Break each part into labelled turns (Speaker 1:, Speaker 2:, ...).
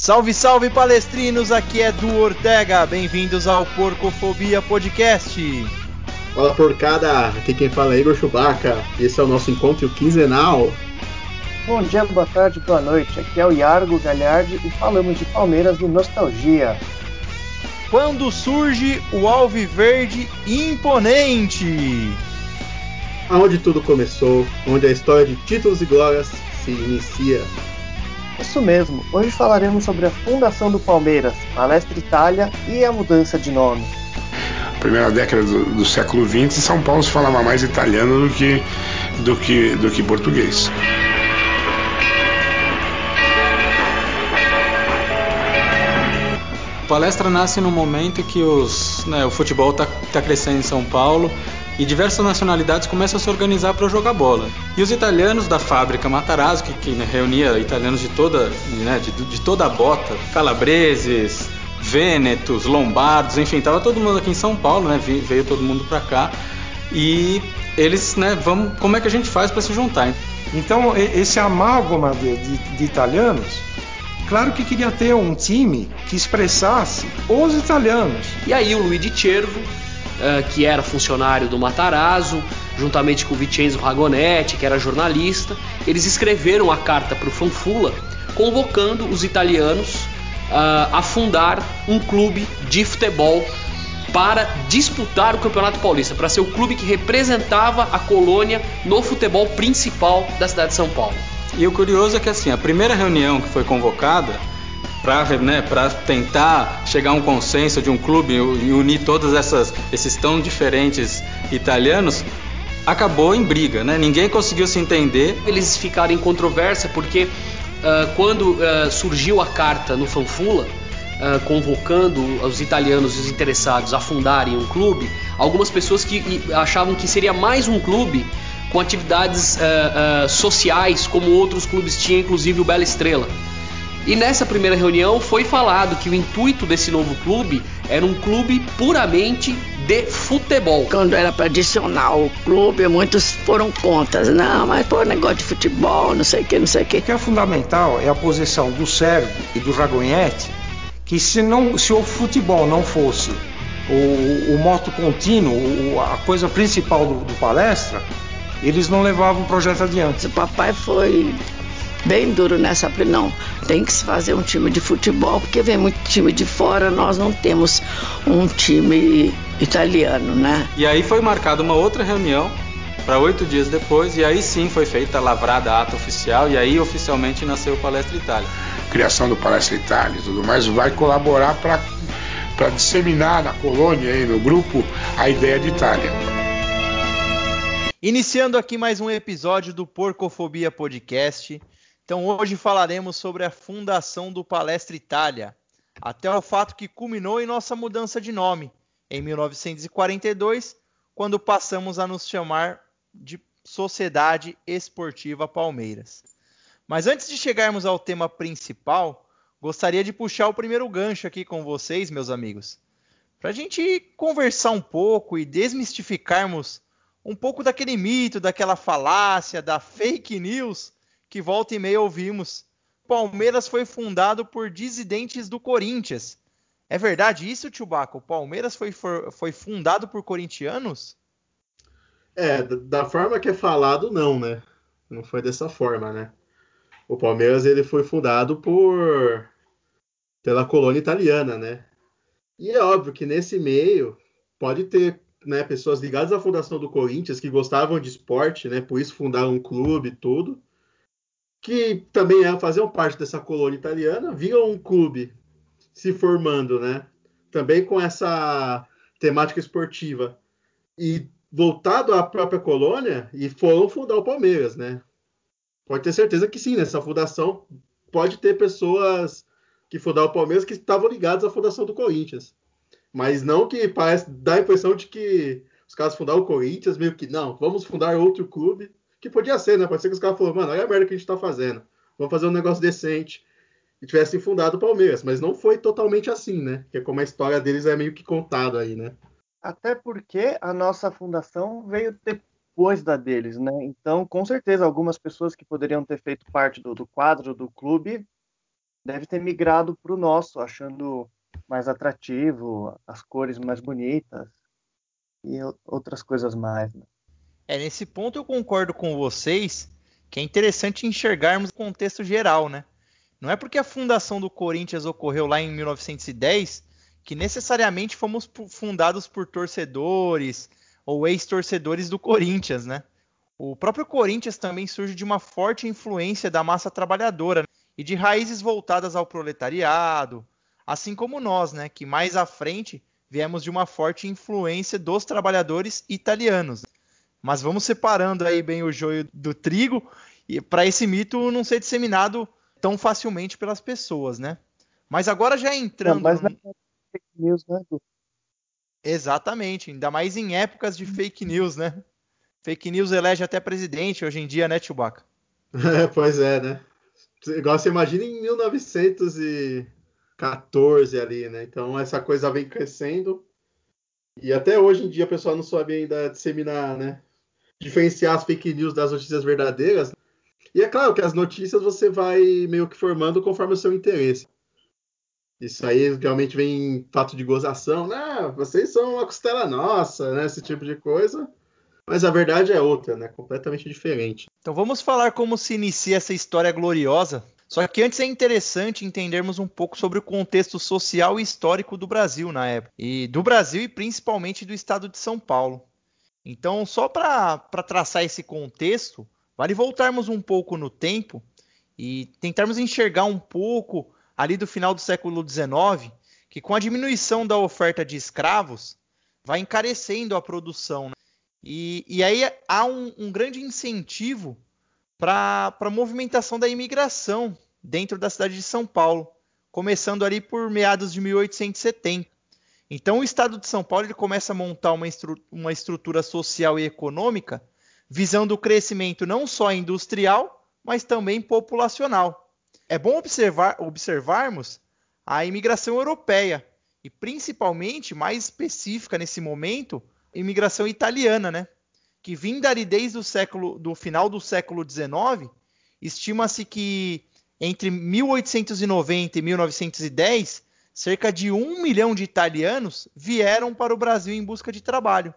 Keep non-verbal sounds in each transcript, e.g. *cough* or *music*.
Speaker 1: Salve, salve palestrinos, aqui é Du Ortega, bem-vindos ao Porcofobia Podcast.
Speaker 2: Fala porcada, aqui quem fala é Igor Chewbacca, esse é o nosso encontro quinzenal.
Speaker 3: Bom dia, boa tarde, boa noite, aqui é o Yargo Galhardi e falamos de Palmeiras no Nostalgia.
Speaker 1: Quando surge o Alviverde imponente?
Speaker 2: Aonde tudo começou, onde a história de títulos e glórias se inicia.
Speaker 3: Isso mesmo, hoje falaremos sobre a fundação do Palmeiras, Palestra Itália e a mudança de nome.
Speaker 4: Primeira década do, do século XX, São Paulo se falava mais italiano do que, do que, do que português.
Speaker 5: Palestra nasce no momento que os, né, o futebol está tá crescendo em São Paulo e diversas nacionalidades começam a se organizar para jogar bola. E os italianos da fábrica Matarazzo, que, que né, reunia italianos de toda, né, de, de, toda a bota, calabreses, vênetos, lombardos, enfim, tava todo mundo aqui em São Paulo, né, veio todo mundo para cá e eles, né, vamos, como é que a gente faz para se juntar?
Speaker 6: Então esse amálgama de, de, de italianos claro que queria ter um time que expressasse os italianos.
Speaker 7: E aí o Luigi Cervo que era funcionário do Matarazzo, juntamente com Vincenzo Ragonetti, que era jornalista, eles escreveram a carta para o Fanfula convocando os italianos uh, a fundar um clube de futebol para disputar o Campeonato Paulista, para ser o clube que representava a colônia no futebol principal da cidade de São Paulo.
Speaker 5: E o curioso é que assim, a primeira reunião que foi convocada para né, tentar chegar a um consenso de um clube e unir todos essas, esses tão diferentes italianos, acabou em briga, né? Ninguém conseguiu se entender.
Speaker 7: Eles ficaram em controvérsia porque uh, quando uh, surgiu a carta no Fanfula, uh, convocando os italianos e os interessados a fundarem um clube, algumas pessoas que achavam que seria mais um clube com atividades sociais como outros clubes tinham, inclusive o Bela Estrela. E nessa primeira reunião foi falado que o intuito desse novo clube era um clube puramente de futebol.
Speaker 8: Quando era para adicionar o clube, muitos foram contra. Não, mas pô, negócio de futebol, não sei o que, não sei o que.
Speaker 6: O que é fundamental é a posição do Sérgio e do Ragonhete, que se, não, se o futebol não fosse o, o moto contínuo, o, a coisa principal do, do palestra, eles não levavam o projeto adiante.
Speaker 8: O papai foi bem duro nessa. Falei, não, tem que se fazer um time de futebol, porque vem muito time de fora, nós não temos um time italiano, né?
Speaker 5: E aí foi marcada uma outra reunião para oito dias depois, e aí sim foi feita a lavrada ata oficial, e aí oficialmente nasceu o Palestra Itália.
Speaker 4: Criação do Palestra Itália e tudo mais vai colaborar para para disseminar na colônia e no grupo a ideia de Itália.
Speaker 1: Iniciando aqui mais um episódio do Porcofobia Podcast. Então hoje falaremos sobre a fundação do Palestra Itália, até o fato que culminou em nossa mudança de nome em 1942, quando passamos a nos chamar de Sociedade Esportiva Palmeiras. Mas antes de chegarmos ao tema principal, gostaria de puxar o primeiro gancho aqui com vocês, meus amigos, para a gente conversar um pouco e desmistificarmos um pouco daquele mito, daquela falácia, da fake news que volta e meia ouvimos. Palmeiras foi fundado por dissidentes do Corinthians. É verdade isso, tio Baco? O Palmeiras foi, foi fundado por corintianos?
Speaker 2: É, da forma que é falado, não, né? Não foi dessa forma, né? O Palmeiras ele foi fundado por pela colônia italiana, né? E é óbvio que nesse meio pode ter né, pessoas ligadas à fundação do Corinthians que gostavam de esporte, né? Por isso fundaram um clube e tudo que também é, faziam parte dessa colônia italiana, viam um clube se formando, né? Também com essa temática esportiva e voltado à própria colônia e foram fundar o Palmeiras, né? Pode ter certeza que sim, nessa fundação pode ter pessoas que fundaram o Palmeiras que estavam ligadas à fundação do Corinthians. Mas não que parece dá a impressão de que os caras fundaram o Corinthians, meio que não, vamos fundar outro clube que podia ser, né? Pode ser que os caras falaram, mano, olha a merda que a gente tá fazendo. Vamos fazer um negócio decente. E tivessem fundado o Palmeiras. Mas não foi totalmente assim, né? Porque como a história deles é meio que contada aí, né?
Speaker 3: Até porque a nossa fundação veio depois da deles, né? Então, com certeza, algumas pessoas que poderiam ter feito parte do, do quadro do clube deve ter migrado para o nosso, achando mais atrativo, as cores mais bonitas e outras coisas mais. Né?
Speaker 1: É, nesse ponto eu concordo com vocês que é interessante enxergarmos o contexto geral, né? Não é porque a fundação do Corinthians ocorreu lá em 1910 que necessariamente fomos fundados por torcedores ou ex-torcedores do Corinthians, né? O próprio Corinthians também surge de uma forte influência da massa trabalhadora e de raízes voltadas ao proletariado, assim como nós, né, que mais à frente viemos de uma forte influência dos trabalhadores italianos. Mas vamos separando aí bem o joio do trigo e para esse mito não ser disseminado tão facilmente pelas pessoas, né? Mas agora já entrando. Não, mas não é fake news, né, Exatamente, ainda mais em épocas de fake news, né? Fake news elege até presidente hoje em dia, né, Chewbacca? *laughs*
Speaker 2: É, pois é, né? Igual você imagina em 1914 ali, né? Então essa coisa vem crescendo. E até hoje em dia o pessoal não sabe ainda disseminar, né? Diferenciar as fake news das notícias verdadeiras. E é claro que as notícias você vai meio que formando conforme o seu interesse. Isso aí realmente vem fato de gozação, né? Vocês são uma costela nossa, né? Esse tipo de coisa. Mas a verdade é outra, né? Completamente diferente.
Speaker 1: Então vamos falar como se inicia essa história gloriosa. Só que antes é interessante entendermos um pouco sobre o contexto social e histórico do Brasil na época. E do Brasil e principalmente do estado de São Paulo. Então, só para traçar esse contexto, vale voltarmos um pouco no tempo e tentarmos enxergar um pouco ali do final do século XIX, que com a diminuição da oferta de escravos, vai encarecendo a produção. Né? E, e, aí há um, um grande incentivo para a movimentação da imigração dentro da cidade de São Paulo, começando ali por meados de 1870. Então o estado de São Paulo ele começa a montar uma, estru uma estrutura social e econômica visando o crescimento não só industrial, mas também populacional é bom observar, observarmos a imigração europeia e principalmente, mais específica nesse momento, a imigração italiana, né? Que vinda ali desde o século, do final do século XIX, estima-se que entre 1890 e 1910, cerca de um milhão de italianos vieram para o Brasil em busca de trabalho,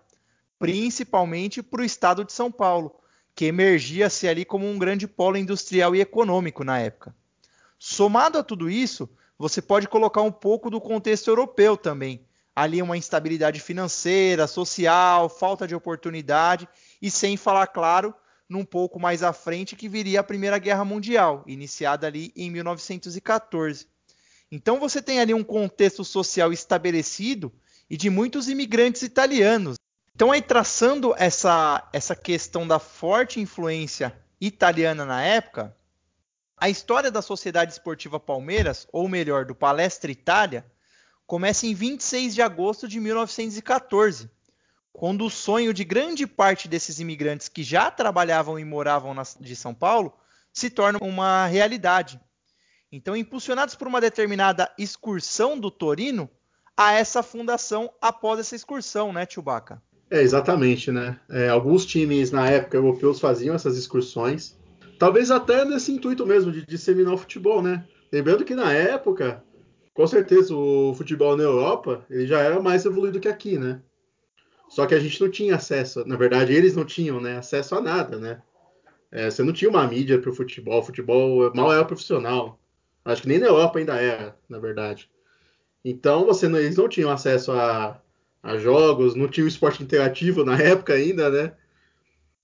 Speaker 1: principalmente para o estado de São Paulo, que emergia-se ali como um grande polo industrial e econômico na época. Somado a tudo isso, você pode colocar um pouco do contexto europeu também. Ali uma instabilidade financeira, social, falta de oportunidade e sem falar, claro, num pouco mais à frente que viria a Primeira Guerra Mundial, iniciada ali em 1914. Então você tem ali um contexto social estabelecido e de muitos imigrantes italianos. Então aí traçando essa essa questão da forte influência italiana na época, a história da Sociedade Esportiva Palmeiras, ou melhor, do Palestra Itália, começa em 26 de agosto de 1914, quando o sonho de grande parte desses imigrantes que já trabalhavam e moravam na, de São Paulo se torna uma realidade. Então, impulsionados por uma determinada excursão do Torino, há essa fundação após essa excursão, né, Chewbacca?
Speaker 2: É, exatamente, né? É, alguns times na época europeus faziam essas excursões Talvez até nesse intuito mesmo de disseminar o futebol, né? Lembrando que na época, com certeza, o futebol na Europa ele já era mais evoluído que aqui, né? Só que a gente não tinha acesso, na verdade, eles não tinham né, acesso a nada, né? É, você não tinha uma mídia para o futebol, o futebol mal era profissional. Acho que nem na Europa ainda era, na verdade. Então você não, eles não tinham acesso a, a jogos, não tinha o esporte interativo na *laughs* época ainda, né?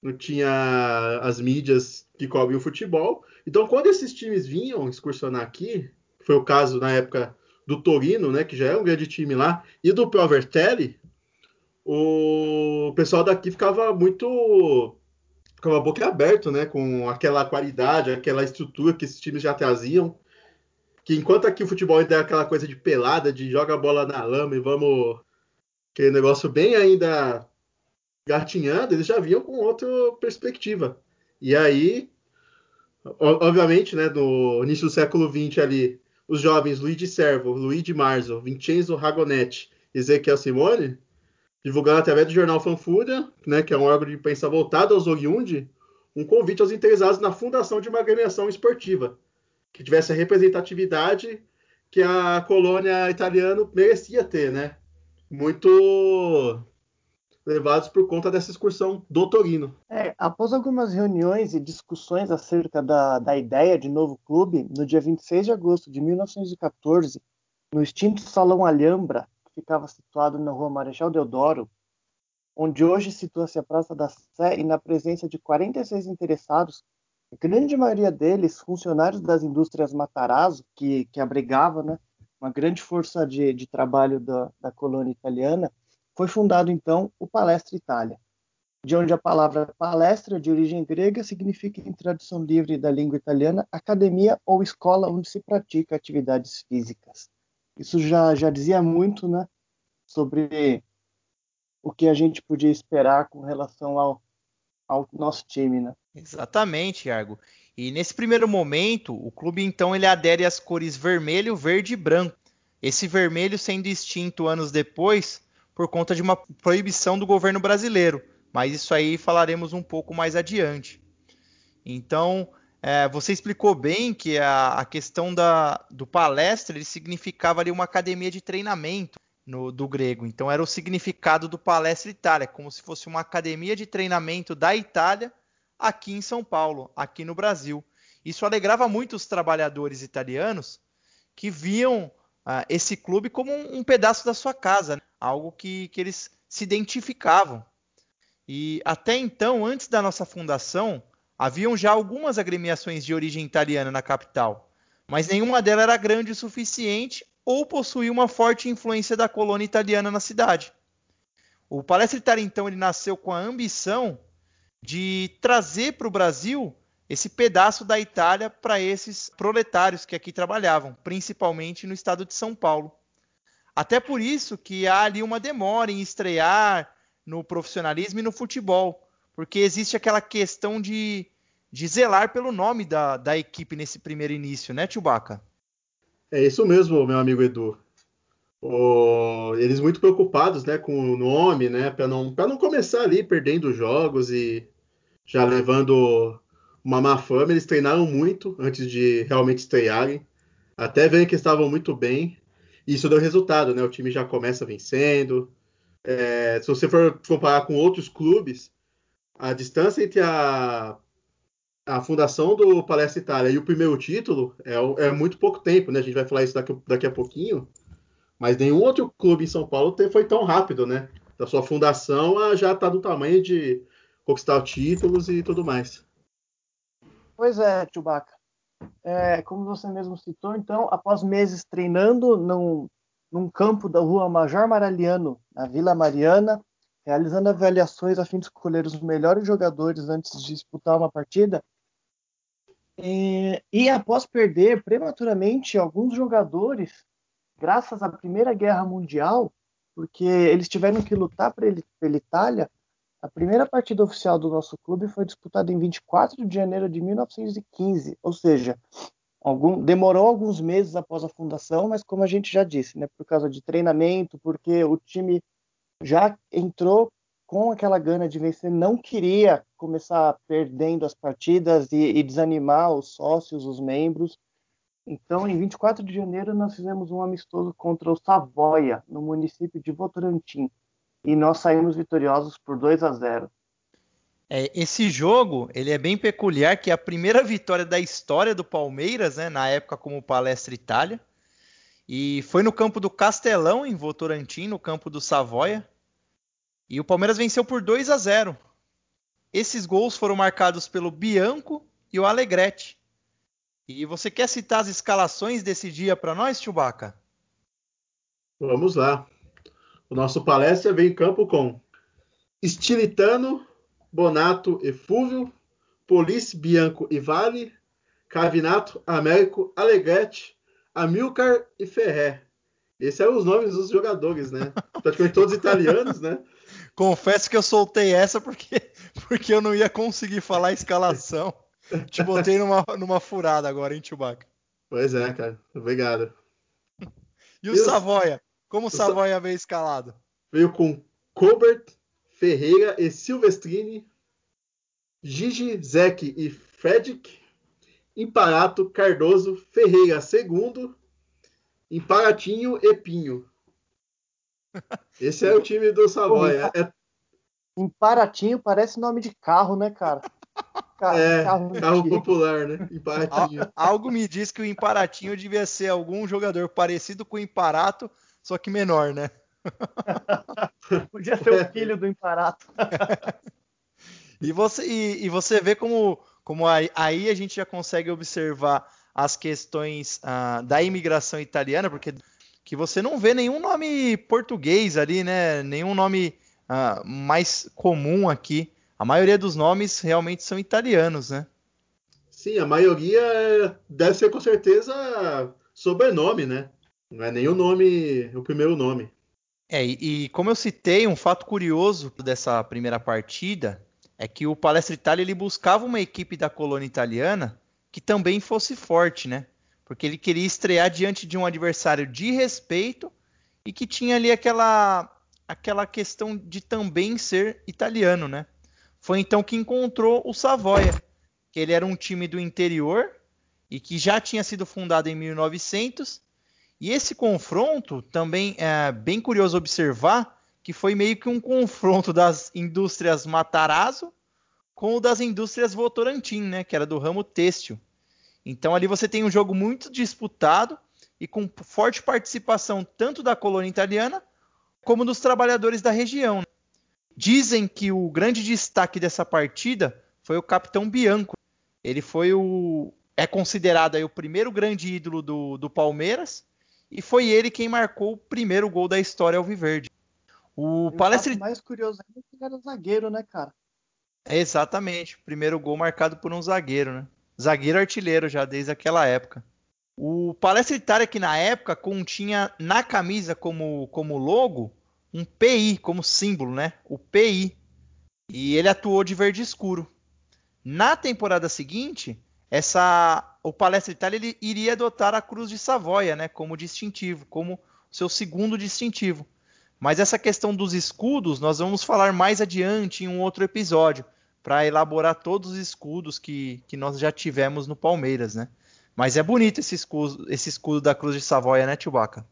Speaker 2: Não tinha as mídias que cobrem o futebol. Então, quando esses times vinham excursionar aqui, foi o caso na época do Torino, né, que já é um grande time lá, e do Provertelli, o pessoal daqui ficava muito ficava boca aberto, né, com aquela qualidade, aquela estrutura que esses times já traziam. Que enquanto aqui o futebol ainda é aquela coisa de pelada, de joga a bola na lama e vamos aquele negócio bem ainda gatinhando, eles já vinham com outra perspectiva. E aí, obviamente, né, no início do século XX ali, os jovens Luigi Servo, Luigi Marzo, Vincenzo Ragonetti e Ezequiel Simone divulgaram através do jornal Fanfúria, né, que é um órgão de imprensa voltado aos oriundi, um convite aos interessados na fundação de uma agremiação esportiva, que tivesse a representatividade que a colônia italiana merecia ter, né? Muito levados por conta dessa excursão do Torino.
Speaker 3: É, após algumas reuniões e discussões acerca da, da ideia de novo clube, no dia 26 de agosto de 1914, no extinto Salão Alhambra, que ficava situado na rua Marechal Deodoro, onde hoje situa-se a Praça da Sé, e na presença de 46 interessados, grande maioria deles funcionários das indústrias Matarazzo, que, que abrigava né, uma grande força de, de trabalho da, da colônia italiana, foi fundado então o Palestra Itália, de onde a palavra palestra, de origem grega, significa, em tradução livre da língua italiana, academia ou escola onde se pratica atividades físicas. Isso já, já dizia muito né, sobre o que a gente podia esperar com relação ao, ao nosso time. Né?
Speaker 1: Exatamente, Argo. E nesse primeiro momento, o clube então ele adere às cores vermelho, verde e branco. Esse vermelho sendo extinto anos depois por conta de uma proibição do governo brasileiro, mas isso aí falaremos um pouco mais adiante. Então, é, você explicou bem que a, a questão da, do palestra ele significava ali uma academia de treinamento no, do grego. Então, era o significado do palestra Itália, como se fosse uma academia de treinamento da Itália aqui em São Paulo, aqui no Brasil. Isso alegrava muito os trabalhadores italianos que viam uh, esse clube como um, um, pedaço da sua casa, né? algo que, que eles se identificavam. E até então, antes da nossa fundação, haviam já algumas agremiações de origem italiana na capital, mas nenhuma delas era grande o suficiente ou possuía uma forte influência da colônia italiana na cidade. O Palestra Itália, então, ele nasceu com a ambição de trazer para o Brasil esse pedaço da Itália para esses proletários que aqui trabalhavam, principalmente no estado de São Paulo. Até por isso que há ali uma demora em estrear no profissionalismo e no futebol, porque existe aquela questão de, de zelar pelo nome da, da equipe nesse primeiro início, né, Tchubaca?
Speaker 2: É isso mesmo, meu amigo Edu. Oh, eles muito preocupados né, com o nome, né, para não, não começar ali perdendo jogos e já levando uma má fama. Eles treinaram muito antes de realmente estrearem. Até verem que estavam muito bem. E isso deu resultado, né? O time já começa vencendo. É, se você for comparar com outros clubes, a distância entre a, a fundação do Palestra Itália e o primeiro título é, é, muito pouco tempo, né? A gente vai falar isso daqui, daqui a pouquinho. Mas nenhum outro clube em São Paulo foi tão rápido, né? Da sua fundação já está do tamanho de conquistar títulos e tudo mais.
Speaker 3: Pois é, Chewbacca. É, como você mesmo citou, então, após meses treinando num, num campo da rua Major Maraliano, na Vila Mariana, realizando avaliações a fim de escolher os melhores jogadores antes de disputar uma partida, e, e após perder prematuramente alguns jogadores, graças à Primeira Guerra Mundial, porque eles tiveram que lutar pela Itália, a primeira partida oficial do nosso clube foi disputada em 24 de janeiro de 1915, ou seja, algum, demorou alguns meses após a fundação, mas como a gente já disse, né, por causa de treinamento, porque o time já entrou com aquela gana de vencer, não queria começar perdendo as partidas e, e desanimar os sócios, os membros. Então, em 24 de janeiro, nós fizemos um amistoso contra o Savoia, no município de Votorantim e nós saímos vitoriosos por 2 a 0.
Speaker 1: É, esse jogo ele é bem peculiar, que é a primeira vitória da história do Palmeiras, né, na época como Palestra Itália, e foi no campo do Castelão, em Votorantim, no campo do Savoia, e o Palmeiras venceu por 2 a 0. Esses gols foram marcados pelo Bianco e o Alegrete. E você quer citar as escalações desse dia para nós, Chubaca?
Speaker 2: Vamos lá. O nosso palestra vem em campo com Stilitano, Bonato e Fúvio, Police, Bianco e Vale, Cavinato, Américo, Alegrete, Amilcar e Ferré. Esses eram os nomes dos jogadores, né? *laughs* Praticamente todos italianos, né?
Speaker 1: Confesso que eu soltei essa porque, *laughs* porque eu não ia conseguir falar a escalação. Te botei numa, numa furada agora, hein, Chewbacca?
Speaker 2: Pois é, cara. Obrigado. *laughs*
Speaker 1: E o e Savoia? Como o Savoia veio escalado?
Speaker 2: Veio com Colbert, Ferreira e Silvestrini, Gigi, Zek e Fredrik, Imparato, Cardoso, Ferreira II, Imparatinho e Pinho. *laughs* Esse é o time do Savoia. É...
Speaker 3: Imparatinho parece nome de carro, né, cara? *laughs*
Speaker 2: Carro, é, carro, *laughs* carro popular, né?
Speaker 1: Imparatinho. Algo me diz que o Imparatinho devia ser algum jogador parecido com o Imparato, só que menor, né? *laughs*
Speaker 3: Podia ser o filho do Imparato. *laughs*
Speaker 1: e, você, e, e, você vê como, como aí, aí, a gente já consegue observar as questões ah, da imigração italiana, porque que você não vê nenhum nome português ali, né? Nenhum nome ah, mais comum aqui. A maioria dos nomes realmente são italianos, né?
Speaker 2: Sim, a maioria deve ser com certeza sobrenome, né? Não é nem o nome, o primeiro nome.
Speaker 1: É, e, e como eu citei, um fato curioso dessa primeira partida é que o Palestra Itália ele buscava uma equipe da colônia italiana que também fosse forte, né? Porque ele queria estrear diante de um adversário de respeito e que tinha ali aquela aquela questão de também ser italiano, né? Foi então que encontrou o Savoia, que ele era um time do interior e que já tinha sido fundado em 1900. E esse confronto também é bem curioso observar que foi meio que um confronto das indústrias Matarazzo com o das indústrias Votorantim, né, que era do ramo têxtil. Então ali você tem um jogo muito disputado e com forte participação tanto da colônia italiana como dos trabalhadores da região. Dizem que o grande destaque dessa partida foi o capitão Bianco. Ele foi o é considerado aí o primeiro grande ídolo do, do Palmeiras e foi ele quem marcou o primeiro gol da história alviverde.
Speaker 3: O palestra mais curioso é que ele era zagueiro, né, cara?
Speaker 1: É exatamente, primeiro gol marcado por um zagueiro, né? Zagueiro artilheiro já desde aquela época. O Palestra Itália que na época continha na camisa como, como logo um PI como símbolo, né? O PI. E ele atuou de verde escuro. Na temporada seguinte, essa o Palestra Itália ele iria adotar a Cruz de Savoia, né, como distintivo, como seu segundo distintivo. Mas essa questão dos escudos nós vamos falar mais adiante em um outro episódio, para elaborar todos os escudos que, que nós já tivemos no Palmeiras, né? Mas é bonito esse escudo, esse escudo da Cruz de Savoia, né, Chewbacca?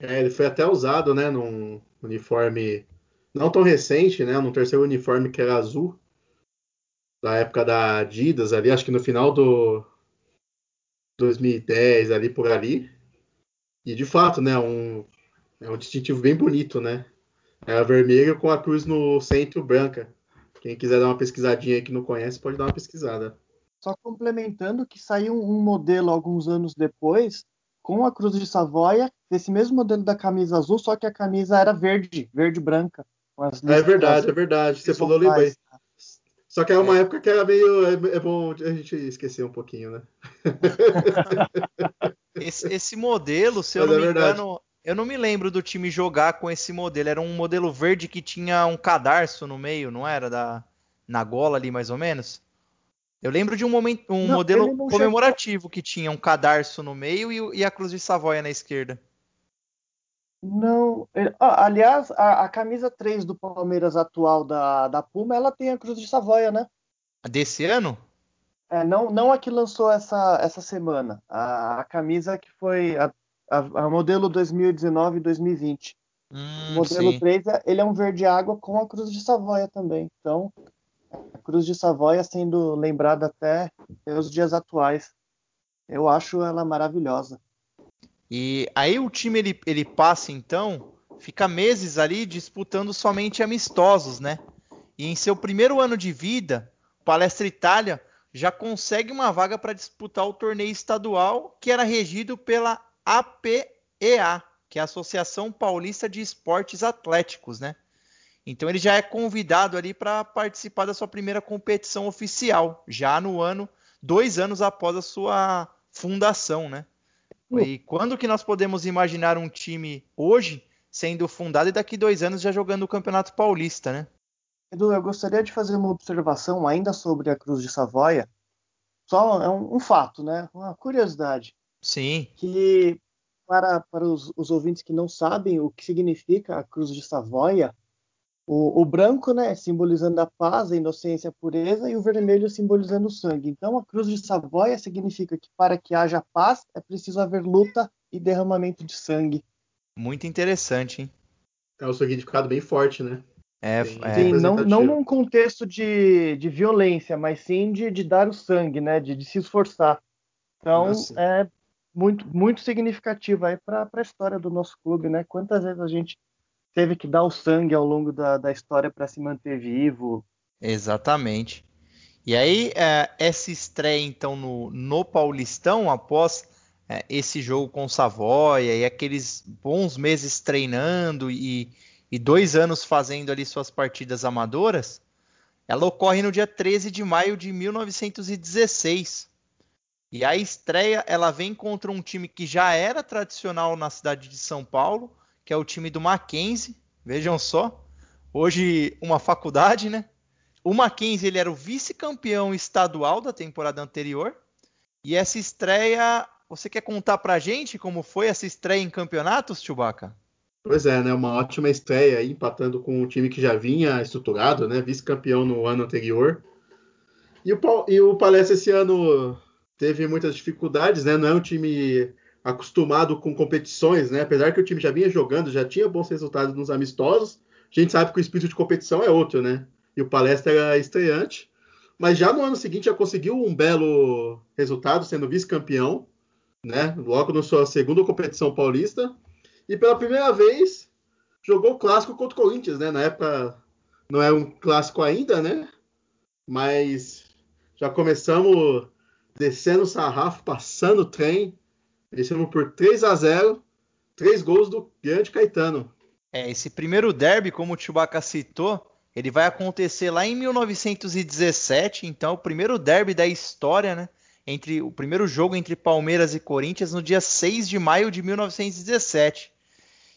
Speaker 2: É, ele foi até usado, né, num uniforme não tão recente, né, num terceiro uniforme que era azul, da época da Adidas ali, acho que no final do 2010 ali por ali. E de fato, né, um é um distintivo bem bonito, né? É a vermelha com a cruz no centro branca. Quem quiser dar uma pesquisadinha aí que não conhece, pode dar uma pesquisada.
Speaker 3: Só complementando que saiu um modelo alguns anos depois com a cruz de Savoia, esse mesmo modelo da camisa azul, só que a camisa era verde, verde branca.
Speaker 2: é verdade, é verdade. Você falou, lembrei. Só que é uma é. época que era meio. É, é, bom a gente esquecer um pouquinho, né? *laughs*
Speaker 1: esse, esse, modelo, se eu Mas não é me engano, eu não me lembro do time jogar com esse modelo. Era um modelo verde que tinha um cadarço no meio, não era? Da, na gola ali, mais ou menos? Eu lembro de um, momento, um não, modelo comemorativo chegou... que tinha um cadarço no meio e, e, a cruz de Savoia na esquerda.
Speaker 3: Não, ele, ah, aliás, a, a, camisa 3 do Palmeiras atual da, da Puma, ela tem a cruz de Savoia, né?
Speaker 1: Desse ano?
Speaker 3: É, não, não a que lançou essa, essa semana. A, a camisa que foi a, a, modelo 2019 e 2020. Hum, o modelo sim. 3, ele é um verde água com a cruz de Savoia também. Então, Cruz de Savoia sendo lembrada até os dias atuais. Eu acho ela maravilhosa.
Speaker 1: E aí o time ele, ele passa então, fica meses ali disputando somente amistosos, né? E em seu primeiro ano de vida, Palestra Itália já consegue uma vaga para disputar o torneio estadual que era regido pela APEA, que é a Associação Paulista de Esportes Atléticos, né? Então ele já é convidado ali para participar da sua primeira competição oficial, já no ano, dois anos após a sua fundação, né? E quando que nós podemos imaginar um time hoje sendo fundado e daqui dois anos já jogando o Campeonato Paulista, né?
Speaker 3: Edu, eu gostaria de fazer uma observação ainda sobre a Cruz de Savoia. Só é um, um fato, né? Uma curiosidade.
Speaker 1: Sim.
Speaker 3: Que para, para os, os ouvintes que não sabem o que significa a Cruz de Savoia, O, o, branco, né, simbolizando a paz, a inocência, a pureza, e o vermelho simbolizando o sangue. Então, a cruz de Savoia significa que para que haja paz é preciso haver luta e derramamento de sangue.
Speaker 1: Muito interessante, hein?
Speaker 2: É um significado bem forte, né?
Speaker 3: É, é sim, não, não num contexto de, de violência, mas sim de, de dar o sangue, né? De, de se esforçar. Então, Nossa. é muito, muito significativo aí para a história do nosso clube, né? Quantas vezes a gente teve que dar o sangue ao longo da, da história para se manter vivo.
Speaker 1: Exatamente. E aí, é, essa estreia, então, no, no Paulistão, após é, esse jogo com Savoia e aqueles bons meses treinando e, e dois anos fazendo ali suas partidas amadoras, ela ocorre no dia 13 de maio de 1916. E a estreia ela vem contra um time que já era tradicional na cidade de São Paulo, que é o time do Mackenzie. Vejam só, hoje uma faculdade, né? O Mackenzie ele era o vice-campeão estadual da temporada anterior. E essa estreia, você quer contar pra gente como foi essa estreia em campeonatos, Chewbacca?
Speaker 2: Pois é, né? Uma ótima estreia aí, empatando com um time que já vinha estruturado, né? Vice-campeão no ano anterior. E o, e o Palestra esse ano teve muitas dificuldades, né? Não é um time acostumado com competições, né? Apesar que o time já vinha jogando, já tinha bons resultados nos amistosos, a gente sabe que o espírito de competição é outro, né? E o Palestra era estreante, mas já no ano seguinte já conseguiu um belo resultado, sendo vice-campeão, né? Logo na sua segunda competição paulista, e pela primeira vez jogou o clássico contra o Corinthians, né? Na época não é um clássico ainda, né? Mas já começamos descendo o sarrafo, passando o trem, Vencemos por 3 a 0 três gols do grande Caetano.
Speaker 1: É, esse primeiro derby, como o Chewbacca citou, ele vai acontecer lá em 1917, então o primeiro derby da história, né? Entre o primeiro jogo entre Palmeiras e Corinthians no dia 6 de maio de 1917.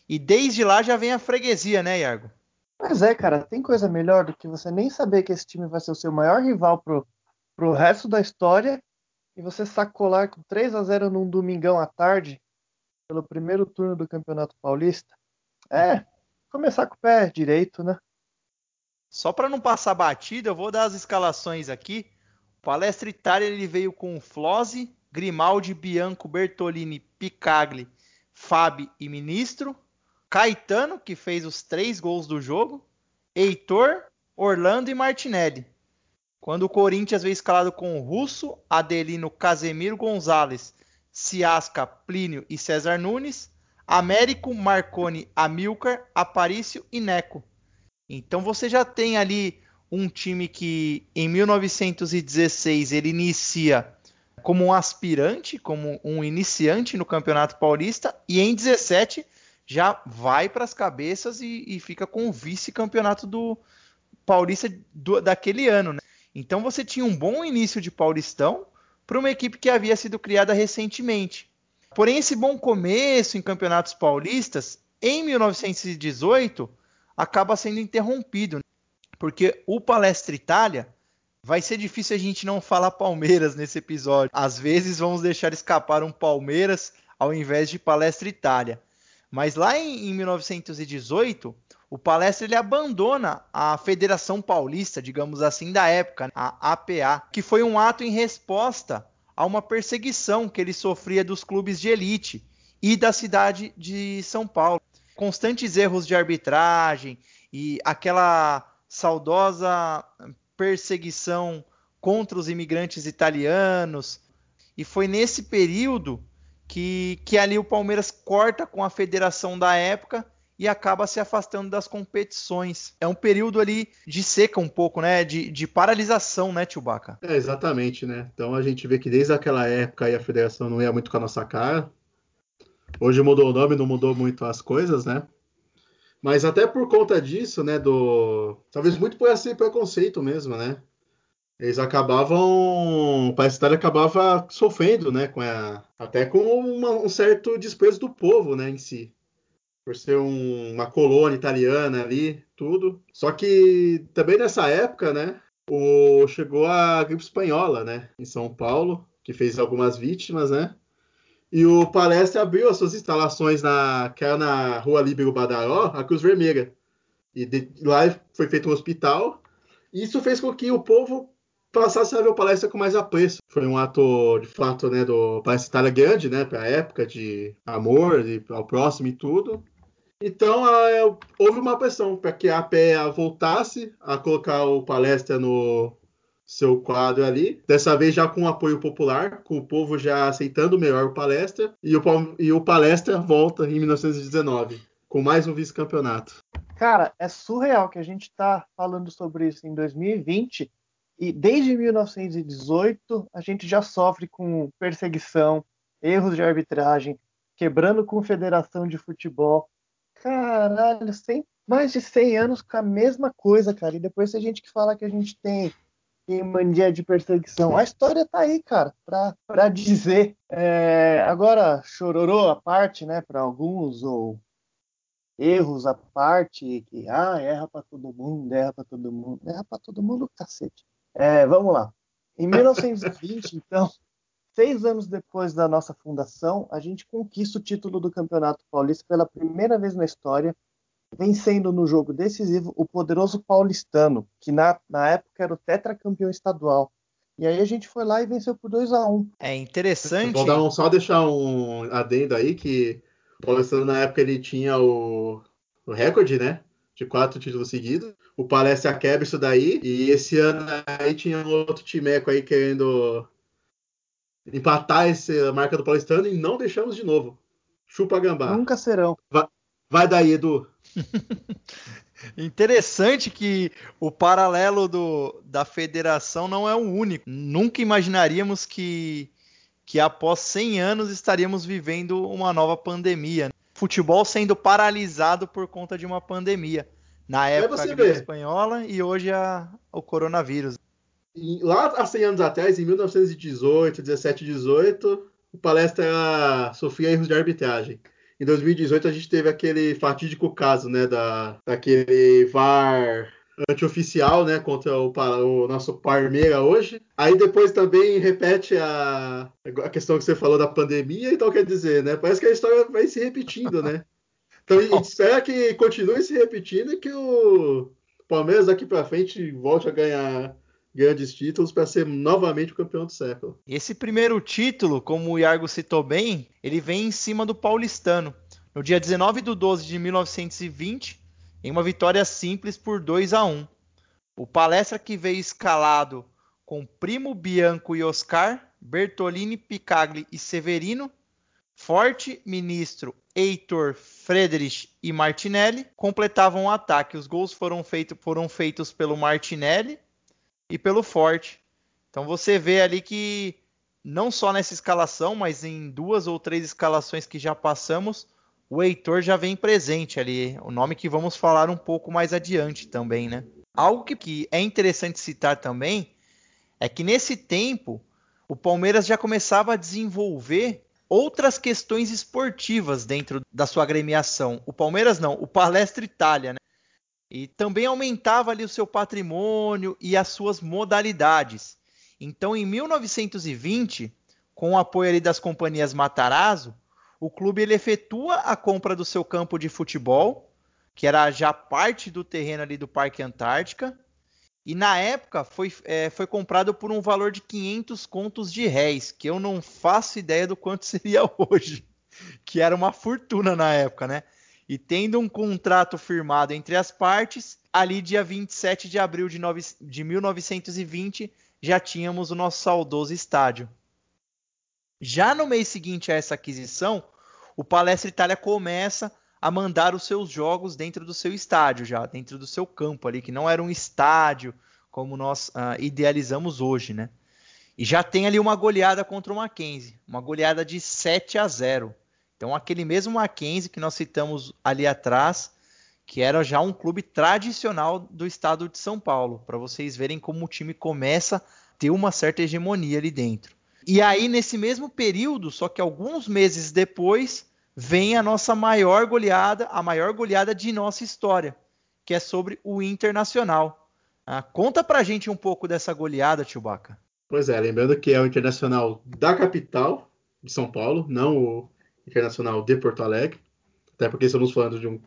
Speaker 1: E desde lá já vem a freguesia, né, Iago?
Speaker 3: Pois é, cara, tem coisa melhor do que você nem saber que esse time vai ser o seu maior rival pro, pro resto da história e você sacolar com 3 a 0 num domingão à tarde, pelo primeiro turno do Campeonato Paulista, é começar com o pé direito, né?
Speaker 1: Só para não passar batida, eu vou dar as escalações aqui. O Palestra Itália ele veio com Flose, Grimaldi, Bianco, Bertolini, Picagli, Fabi e Ministro. Caetano, que fez os três gols do jogo. Heitor, Orlando e Martinelli. Quando o Corinthians veio escalado com Russo, Adelino, Casemiro Gonzalez, Ciasca, Plínio e César Nunes, Américo, Marconi, Amilcar, Aparício e Neco. Então você já tem ali um time que em 1916 ele inicia como um aspirante, como um iniciante no Campeonato Paulista e em 17 já vai para as cabeças e, e, fica com o vice-campeonato do Paulista do, daquele ano. Né? Então você tinha um bom início de Paulistão para uma equipe que havia sido criada recentemente. Porém, esse bom começo em campeonatos paulistas, em 1918, acaba sendo interrompido, porque o Palestra Itália vai ser difícil a gente não falar Palmeiras nesse episódio. Às vezes vamos deixar escapar um Palmeiras ao invés de Palestra Itália. Mas lá em, em 1918, o Palestra ele abandona a Federação Paulista, digamos assim, da época, a APA, que foi um ato em resposta a uma perseguição que ele sofria dos clubes de elite e da cidade de São Paulo. Constantes erros de arbitragem e aquela saudosa perseguição contra os imigrantes italianos. E foi nesse período que, que ali o Palmeiras corta com a federação da época e acaba se afastando das competições. É um período ali de seca um pouco, né? De, de paralisação, né, Chewbacca?
Speaker 2: É, exatamente, né? Então a gente vê que desde aquela época a federação não ia muito com a nossa cara. Hoje mudou o nome, não mudou muito as coisas, né? Mas até por conta disso, né, do... Talvez muito por esse preconceito mesmo, né? Eles acabavam... Parece que acabava sofrendo, né? Com a... Até com uma, um certo desprezo do povo, né, em si por ser um, uma colônia italiana ali, tudo. Só que também nessa época, né, o, chegou a gripe espanhola, né, em São Paulo, que fez algumas vítimas, né. E o Palestra abriu as suas instalações na, que era na Rua Líbero Badaró, a Cruz Vermelha. E de, lá foi feito um hospital. E isso fez com que o povo passasse a ver o Palestra com mais apreço. Foi um ato, de fato, né, do Palestra Itália grande, né, para a época, de amor de, ao próximo e tudo. Então, a, houve uma pressão para que a PEA voltasse a colocar o Palestra no seu quadro ali. Dessa vez já com apoio popular, com o povo já aceitando melhor o Palestra. E o, e o Palestra volta em 1919, com mais um vice-campeonato.
Speaker 3: Cara, é surreal que a gente está falando sobre isso em 2020 e desde 1918 a gente já sofre com perseguição, erros de arbitragem, quebrando confederação de futebol. Caralho, sem, mais de 100 anos com a mesma coisa, cara. E depois a gente que fala que a gente tem, tem mania de perseguição. A história tá aí, cara, pra, pra dizer. É, agora, chororô à parte, né, para alguns, ou erros à parte, que, ah, erra pra todo mundo, erra pra todo mundo. Erra pra todo mundo, cacete. É, vamos lá. Em 1920, então, seis anos depois da nossa fundação, a gente conquista o título do Campeonato Paulista pela primeira vez na história, vencendo no jogo decisivo o poderoso paulistano, que na, na época era o tetracampeão estadual. E aí a gente foi lá e venceu por 2 a 1 um.
Speaker 1: É interessante.
Speaker 2: Vou dar um, só deixar um adendo aí que o paulistano na época ele tinha o, o recorde, né? De quatro títulos seguidos o Palestra quebra isso daí. E esse ano aí tinha um outro timeco aí querendo empatar essa marca do Paulistano e não deixamos de novo. Chupa gambá.
Speaker 3: Nunca serão.
Speaker 2: Vai, vai daí, Edu. *laughs*
Speaker 1: Interessante que o paralelo do, da federação não é o único. Nunca imaginaríamos que, que após 100 anos estaríamos vivendo uma nova pandemia. Futebol sendo paralisado por conta de uma pandemia. Na época a gripe espanhola e hoje a, o coronavírus.
Speaker 2: Lá há 100 anos atrás, em 1918, 17, 18, o palestra sofria erros de arbitragem. Em 2018 a gente teve aquele fatídico caso, né, da, daquele VAR antioficial, né, contra o, o nosso Parmeira hoje. Aí depois também repete a, a questão que você falou da pandemia, então quer dizer, né, parece que a história vai se repetindo, né? Então a gente *laughs* espera que continue se repetindo e que o Palmeiras daqui para frente volte a ganhar grandes títulos para ser novamente o campeão do século.
Speaker 1: Esse primeiro título, como o Iargo citou bem, ele vem em cima do paulistano. No dia 19 de 12 de 1920, em uma vitória simples por 2 a 1. O palestra que veio escalado com Primo, Bianco e Oscar, Bertolini, Picagli e Severino, Forte, Ministro, Heitor, Friedrich e Martinelli completavam o ataque. Os gols foram, feito, foram feitos pelo Martinelli e pelo Forte. Então você vê ali que não só nessa escalação, mas em duas ou três escalações que já passamos, o Heitor já vem presente ali. O nome que vamos falar um pouco mais adiante também, né? Algo que, é interessante citar também é que nesse tempo o Palmeiras já começava a desenvolver outras questões esportivas dentro da sua agremiação. O Palmeiras não, o Palestra Itália, né? E também aumentava ali o seu patrimônio e as suas modalidades. Então, em 1920, com o apoio ali das companhias Matarazzo, o clube ele efetua a compra do seu campo de futebol, que era já parte do terreno ali do Parque Antártica, e na época foi, é, foi comprado por um valor de 500 contos de réis, que eu não faço ideia do quanto *laughs* seria hoje, que era uma fortuna na época, né? E tendo um contrato firmado entre as partes, ali dia 27 de abril de, nove, de 1920 já tínhamos o nosso saudoso estádio. Já no mês seguinte a essa aquisição, o Palestra Itália começa a mandar os seus jogos dentro do seu estádio já, dentro do seu campo ali, que não era um estádio como nós uh, idealizamos hoje, né? E já tem ali uma goleada contra o Mackenzie, uma goleada de 7 a 0. Então aquele mesmo Mackenzie que nós citamos ali atrás, que era já um clube tradicional do estado de São Paulo, para vocês verem como o time começa a ter uma certa hegemonia ali dentro. E aí nesse mesmo período, só que alguns meses depois, vem a nossa maior goleada, a maior goleada de nossa história, que é sobre o Internacional. Ah, conta pra gente um pouco dessa goleada, Baca.
Speaker 2: Pois é, lembrando que é o Internacional da capital de São Paulo, não o Internacional de Porto Alegre, até porque estamos falando de um,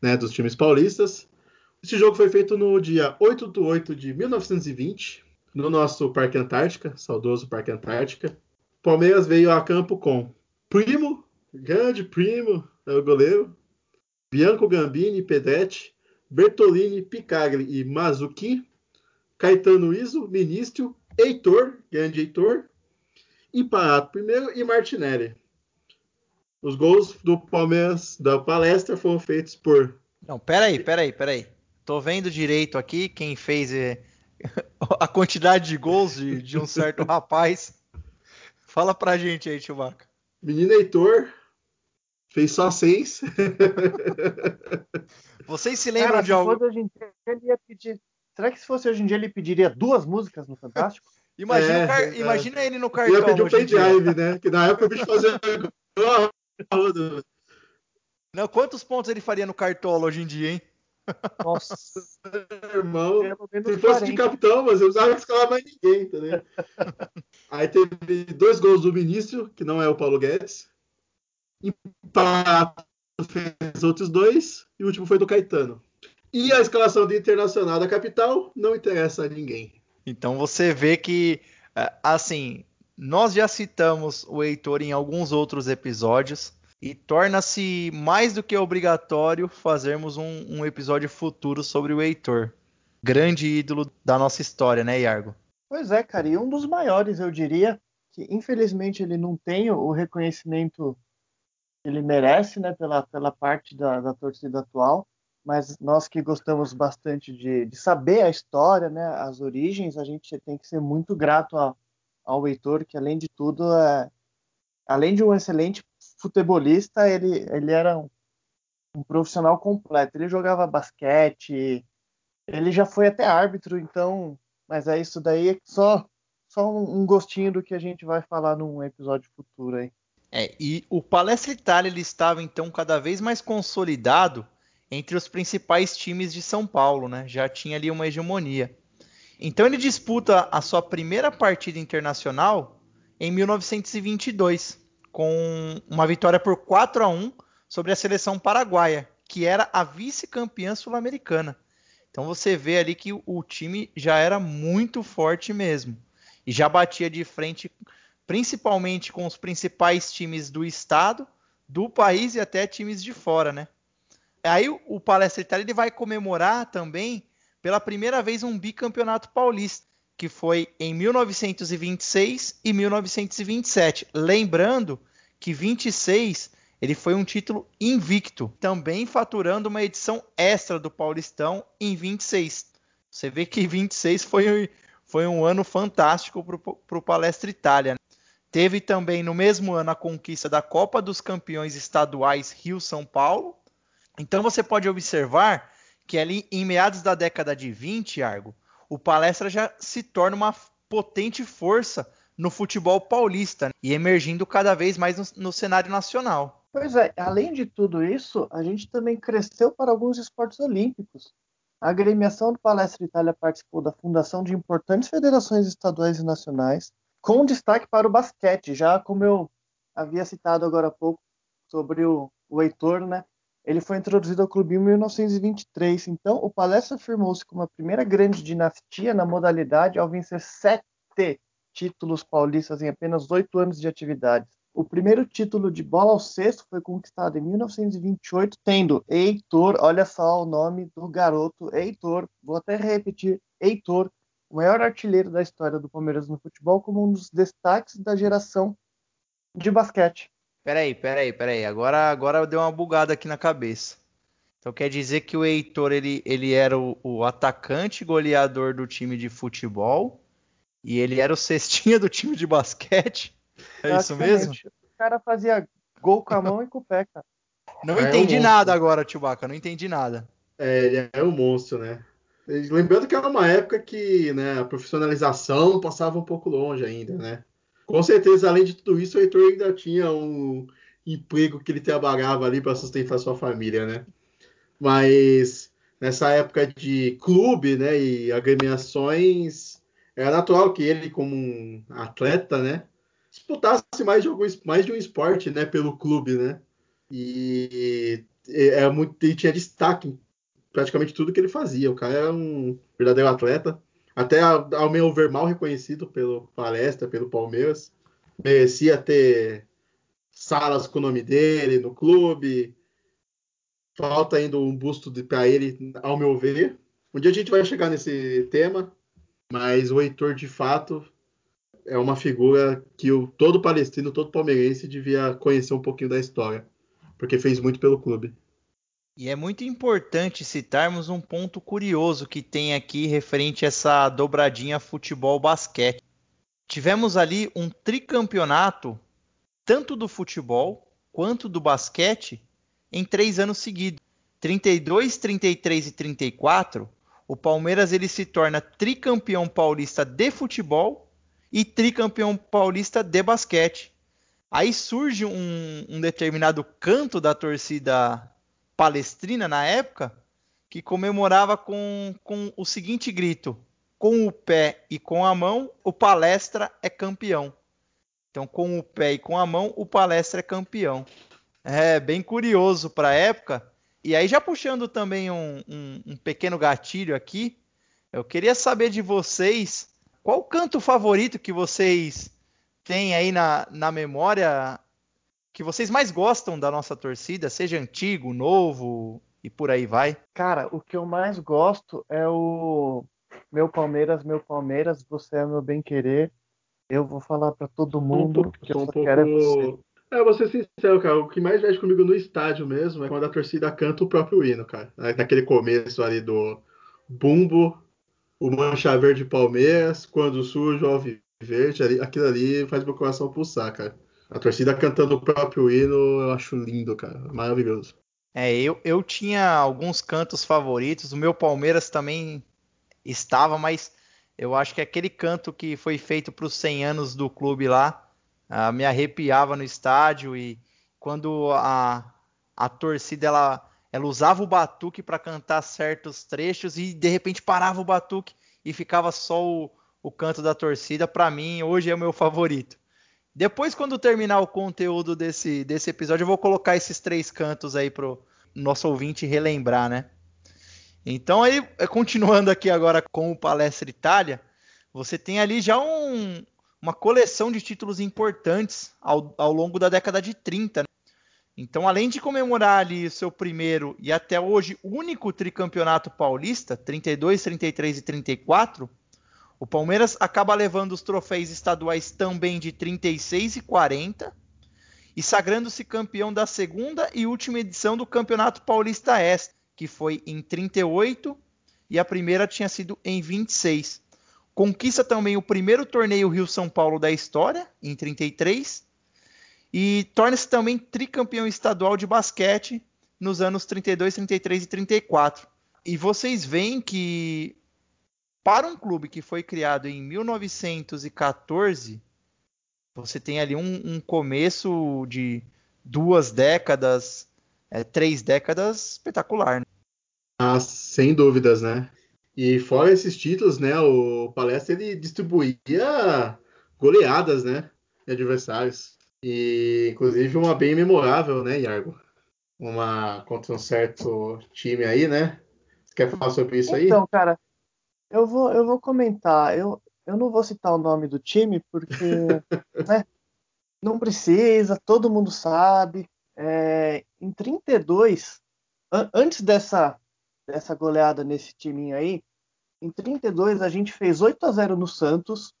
Speaker 2: né, dos times paulistas. Esse jogo foi feito no dia 8 de 8 de 1920, no nosso Parque Antártica, saudoso Parque Antártica. Palmeiras veio a campo com Primo, grande Primo, é o goleiro, Bianco Gambini, Pedretti, Bertolini, Picagli e Mazuki, Caetano Iso, Ministro, Heitor, grande Heitor, Imparato primeiro e Martinelli. Os gols do Palmeiras da palestra foram feitos por.
Speaker 1: Não, peraí, peraí, peraí. Tô vendo direito aqui quem fez é, *laughs* a quantidade de gols de, de um certo rapaz. Fala pra gente aí, Chewbacca.
Speaker 2: Menino Heitor fez só seis. *laughs*
Speaker 1: Vocês se lembram
Speaker 3: Cara,
Speaker 1: de
Speaker 3: se
Speaker 1: algo?
Speaker 3: fosse hoje em dia, ele ia pedir. Será que se fosse hoje em dia ele pediria duas músicas no Fantástico? *laughs*
Speaker 1: Imagina,
Speaker 2: É,
Speaker 1: car-
Speaker 2: é.
Speaker 1: imagina ele no
Speaker 2: Eu ia
Speaker 1: cartão.
Speaker 2: pedir um pendrive, né? Que na época o bicho fazia. Tudo.
Speaker 1: Não, quantos pontos ele faria no cartola hoje em dia, hein?
Speaker 3: Nossa, *laughs*
Speaker 2: Irmão. Se fosse de
Speaker 3: 40.
Speaker 2: capitão, mas eu usava escalar mais ninguém, entendeu? *laughs* Aí teve dois gols do Vinícius, que não é o Paulo Guedes. Empate fez outros dois. E o último foi do Caetano. E a escalação do Internacional da capital não interessa a ninguém.
Speaker 1: Então você vê que, é, assim, nós já citamos o Heitor em alguns outros episódios e torna-se mais do que obrigatório fazermos um, um episódio futuro sobre o Heitor. Grande ídolo da nossa história, né, Iargo?
Speaker 3: Pois é, cara, e um dos maiores, eu diria, que infelizmente ele não tem o reconhecimento que ele merece, né, pela, pela parte da, da torcida atual, mas nós que gostamos bastante de, de saber a história, né, as origens, a gente tem que ser muito grato a- ao Heitor, que além de tudo, é, além de um excelente futebolista, ele, ele era um, um profissional completo. Ele jogava basquete, ele já foi até árbitro, então mas é isso daí é só só um um gostinho do que a gente vai falar num episódio futuro aí.
Speaker 1: É, e o Palestra Itália ele estava então cada vez mais consolidado entre os principais times de São Paulo, né? Já tinha ali uma hegemonia. Então ele disputa a sua primeira partida internacional em 1922, com uma vitória por 4 a 1 sobre a seleção paraguaia, que era a vice-campeã sul-americana. Então você vê ali que o time já era muito forte mesmo e já batia de frente principalmente com os principais times do estado, do país e até times de fora, né? Aí o- Palestra Itália ele vai comemorar também pela primeira vez um bicampeonato paulista, que foi em 1926 e 1927. Lembrando que 26 ele foi um título invicto, também faturando uma edição extra do Paulistão em 26. Você vê que 26 foi, foi um ano fantástico para o Palestra Itália. né? Teve também no mesmo ano a conquista da Copa dos Campeões Estaduais Rio-São Paulo. Então você pode observar que ali em meados da década de 20, Argo, o Palestra já se torna uma potente força no futebol paulista né? e emergindo cada vez mais no, no cenário nacional.
Speaker 3: Pois é, além de tudo isso, a gente também cresceu para alguns esportes olímpicos. A agremiação do Palestra Itália participou da fundação de importantes federações estaduais e nacionais, com destaque para o basquete, já como eu havia citado agora há pouco sobre o, o Heitor, né? Ele foi introduzido ao clube em 1923, então o Palestra firmou-se como a primeira grande dinastia na modalidade ao vencer sete títulos paulistas em apenas oito anos de atividade. O primeiro título de bola ao cesto foi conquistado em 1928, tendo Heitor, olha só o nome do garoto, Heitor, vou até repetir, Heitor, o maior artilheiro da história do Palmeiras no futebol, como um dos destaques da geração de basquete.
Speaker 1: Peraí, peraí, peraí. Agora, agora deu uma bugada aqui na cabeça. Então quer dizer que o Heitor ele, ele era o, o atacante goleador do time de futebol e ele era o cestinha do time de basquete? É isso mesmo?
Speaker 3: O cara fazia gol com a mão e com o pé, cara.
Speaker 1: Não
Speaker 2: É um
Speaker 1: entendi
Speaker 2: monstro.
Speaker 1: nada agora, Chewbacca. Não entendi nada.
Speaker 2: É, ele é um monstro, né? E Lembrando que era uma época que né, a profissionalização passava um pouco longe ainda, né? Com certeza, além de tudo isso, o Heitor ainda tinha um emprego que ele trabalhava ali para sustentar sua família, né? Mas nessa época de clube, né, e agremiações, era natural que ele, como um atleta, né, disputasse mais de, algum, mais de um esporte, né, pelo clube, né? E é muito, ele tinha destaque praticamente tudo que ele fazia. O cara era um verdadeiro atleta. Até, ao meu ver, mal reconhecido pelo Palestra, pelo Palmeiras. Merecia ter salas com o nome dele no clube. Falta ainda um busto para ele, ao meu ver. Um dia a gente vai chegar nesse tema, mas o Heitor, de fato, é uma figura que o, todo palestino, todo palmeirense devia conhecer um pouquinho da história, porque fez muito pelo clube.
Speaker 1: E é muito importante citarmos um ponto curioso que tem aqui referente a essa dobradinha futebol-basquete. Tivemos ali um tricampeonato, tanto do futebol quanto do basquete, em três anos seguidos. 32, 33 e 34, o Palmeiras ele se torna tricampeão paulista de futebol e tricampeão paulista de basquete. Aí surge um, um determinado canto da torcida palestrina na época que comemorava com, com o seguinte grito: com o pé e com a mão, o palestra é campeão. Então, com o pé e com a mão, o palestra é campeão. É bem curioso para a época. E aí, já puxando também um, um, um, pequeno gatilho aqui, eu queria saber de vocês qual canto favorito que vocês têm aí na, na memória, que vocês mais gostam da nossa torcida, seja antigo, novo e por aí vai.
Speaker 3: Cara, o que eu mais gosto é o Meu Palmeiras, Meu Palmeiras, você é meu bem querer. Eu vou falar para todo mundo
Speaker 2: um
Speaker 3: que eu
Speaker 2: um
Speaker 3: só quero é você.
Speaker 2: É, vou ser sincero, cara. O que mais mexe comigo no estádio mesmo é quando a torcida canta o próprio hino, cara. Naquele começo ali do bumbo, o mancha verde Palmeiras, quando surge o alviverde, ali, aquilo ali faz meu coração pulsar, cara. A torcida cantando o próprio hino, eu acho lindo, cara. Maravilhoso.
Speaker 1: É, eu, eu tinha alguns cantos favoritos. O meu Palmeiras também estava, mas eu acho que aquele canto que foi feito para os 100 anos do clube lá, Uh, me arrepiava no estádio e quando a, a torcida ela, ela usava o batuque para cantar certos trechos e de repente parava o batuque e ficava só o, o canto da torcida, para mim hoje é o meu favorito. Depois, quando terminar o conteúdo desse, desse episódio, eu vou colocar esses três cantos aí pro nosso ouvinte relembrar, né? Então, aí, continuando aqui agora com o Palestra Itália, você tem ali já um, uma coleção de títulos importantes ao, ao longo da década de 30. Né? Então, além de comemorar ali o seu primeiro e até hoje único tricampeonato paulista, 32, 33 e 34, o Palmeiras acaba levando os troféus estaduais também de 36 e 40 e sagrando-se campeão da segunda e última edição do Campeonato Paulista Este, que foi em 38 e a primeira tinha sido em 26. Conquista também o primeiro torneio Rio-São Paulo da história, em 33, e torna-se também tricampeão estadual de basquete nos anos 32, 33 e 34. E vocês veem que para um clube que foi criado em 1914, você tem ali um, um começo de duas décadas, é, três décadas espetacular. Né?
Speaker 2: Ah, sem dúvidas, né? E fora esses títulos, né, o Palestra ele distribuía goleadas, né, de adversários. E inclusive uma bem memorável, né, Iargo? Uma contra um certo time aí, né? Você quer falar sobre isso aí?
Speaker 3: Então, cara, eu vou, eu vou comentar. Eu, eu não vou citar o nome do time porque *laughs* né, não precisa, todo mundo sabe. É, em 32, an antes dessa dessa goleada nesse timinho aí, em 32 a gente fez 8 a 0 no Santos.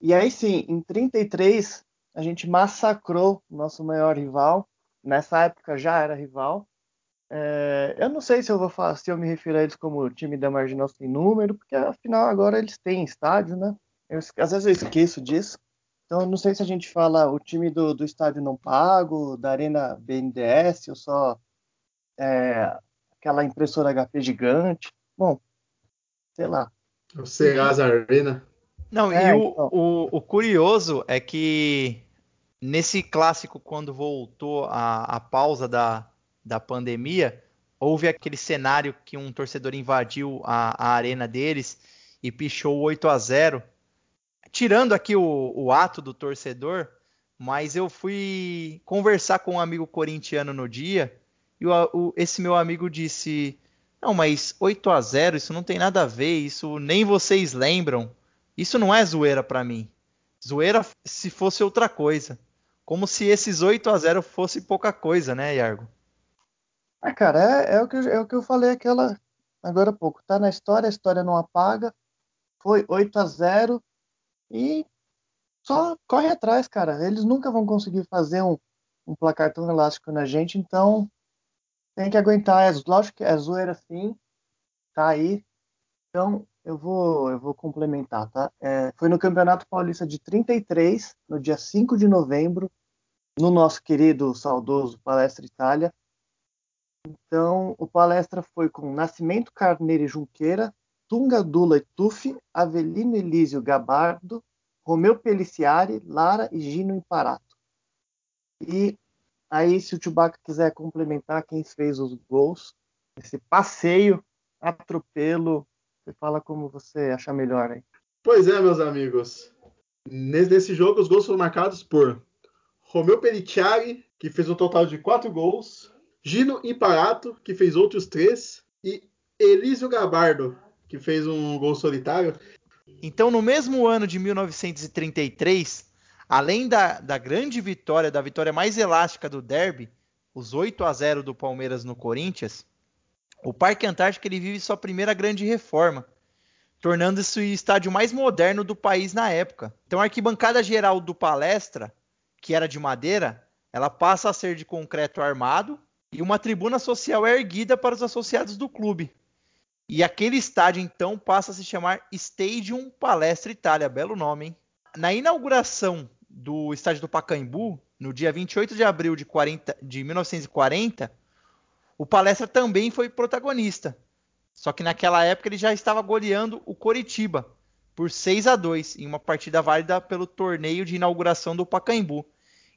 Speaker 3: E aí sim, em 33 a gente massacrou o nosso maior rival. Nessa época já era rival. É, eu não sei se eu vou falar, se eu me refiro a eles como o time da Marginal sem número, porque afinal agora eles têm estádio, né? Eu, às vezes eu esqueço disso. Então eu não sei se a gente fala o time do, do estádio não pago, da Arena BNDES, ou só é, aquela impressora HP gigante. Bom, sei lá.
Speaker 2: O Serasa Arena.
Speaker 1: Não, é, e o, então. o, o, curioso é que nesse clássico, quando voltou a, a pausa da, da pandemia, houve aquele cenário que um torcedor invadiu a, a arena deles e pichou 8 a 0 Tirando aqui o, o ato do torcedor, mas eu fui conversar com um amigo corintiano no dia e o, o, esse meu amigo disse: Não, mas 8 a 0 isso não tem nada a ver, isso nem vocês lembram. Isso não é zoeira para mim. Zoeira se fosse outra coisa. Como se esses 8 a 0 fosse pouca coisa, né, Iargo?
Speaker 3: Ah, cara, é, é, o que, é o que eu falei aquela agora há pouco. Tá na história, a história não apaga. Foi 8 a 0 e só corre atrás, cara. Eles nunca vão conseguir fazer um, um placar tão elástico na gente, então tem que aguentar. É, lógico que é zoeira sim, tá aí. Então eu vou, eu vou complementar, tá? É, foi no Campeonato Paulista de 33, no dia 5 de novembro, no nosso querido, saudoso Palestra Itália. Então, o palestra foi com Nascimento Carneiro e Junqueira, Tunga Dula e Tufi, Avelino Elísio Gabardo, Romeu Peliciari, Lara e Gino Imparato. E aí, se o Chewbacca quiser complementar quem fez os gols, esse passeio, atropelo, você fala como você achar melhor aí.
Speaker 2: Pois é, meus amigos. Nesse jogo, os gols foram marcados por Romeu Peliciari, que fez um total de quatro gols, Gino Imparato, que fez outros três, e Elísio Gabardo, que fez um gol solitário.
Speaker 1: Então, no mesmo ano de 1933, além da, da grande vitória, da vitória mais elástica do Derby, os 8 a 0 do Palmeiras no Corinthians, o Parque Antártico ele vive sua primeira grande reforma, tornando-se o estádio mais moderno do país na época. Então a arquibancada geral do Palestra, que era de madeira, ela passa a ser de concreto armado e uma tribuna social é erguida para os associados do clube. E aquele estádio então passa a se chamar Stadium Palestra Itália, belo nome, hein? Na inauguração do estádio do Pacaembu, no dia 28 de abril de, 40, de 1940, o Palestra também foi protagonista. Só que naquela época ele já estava goleando o Coritiba por 6 a 2 em uma partida válida pelo torneio de inauguração do Pacaembu.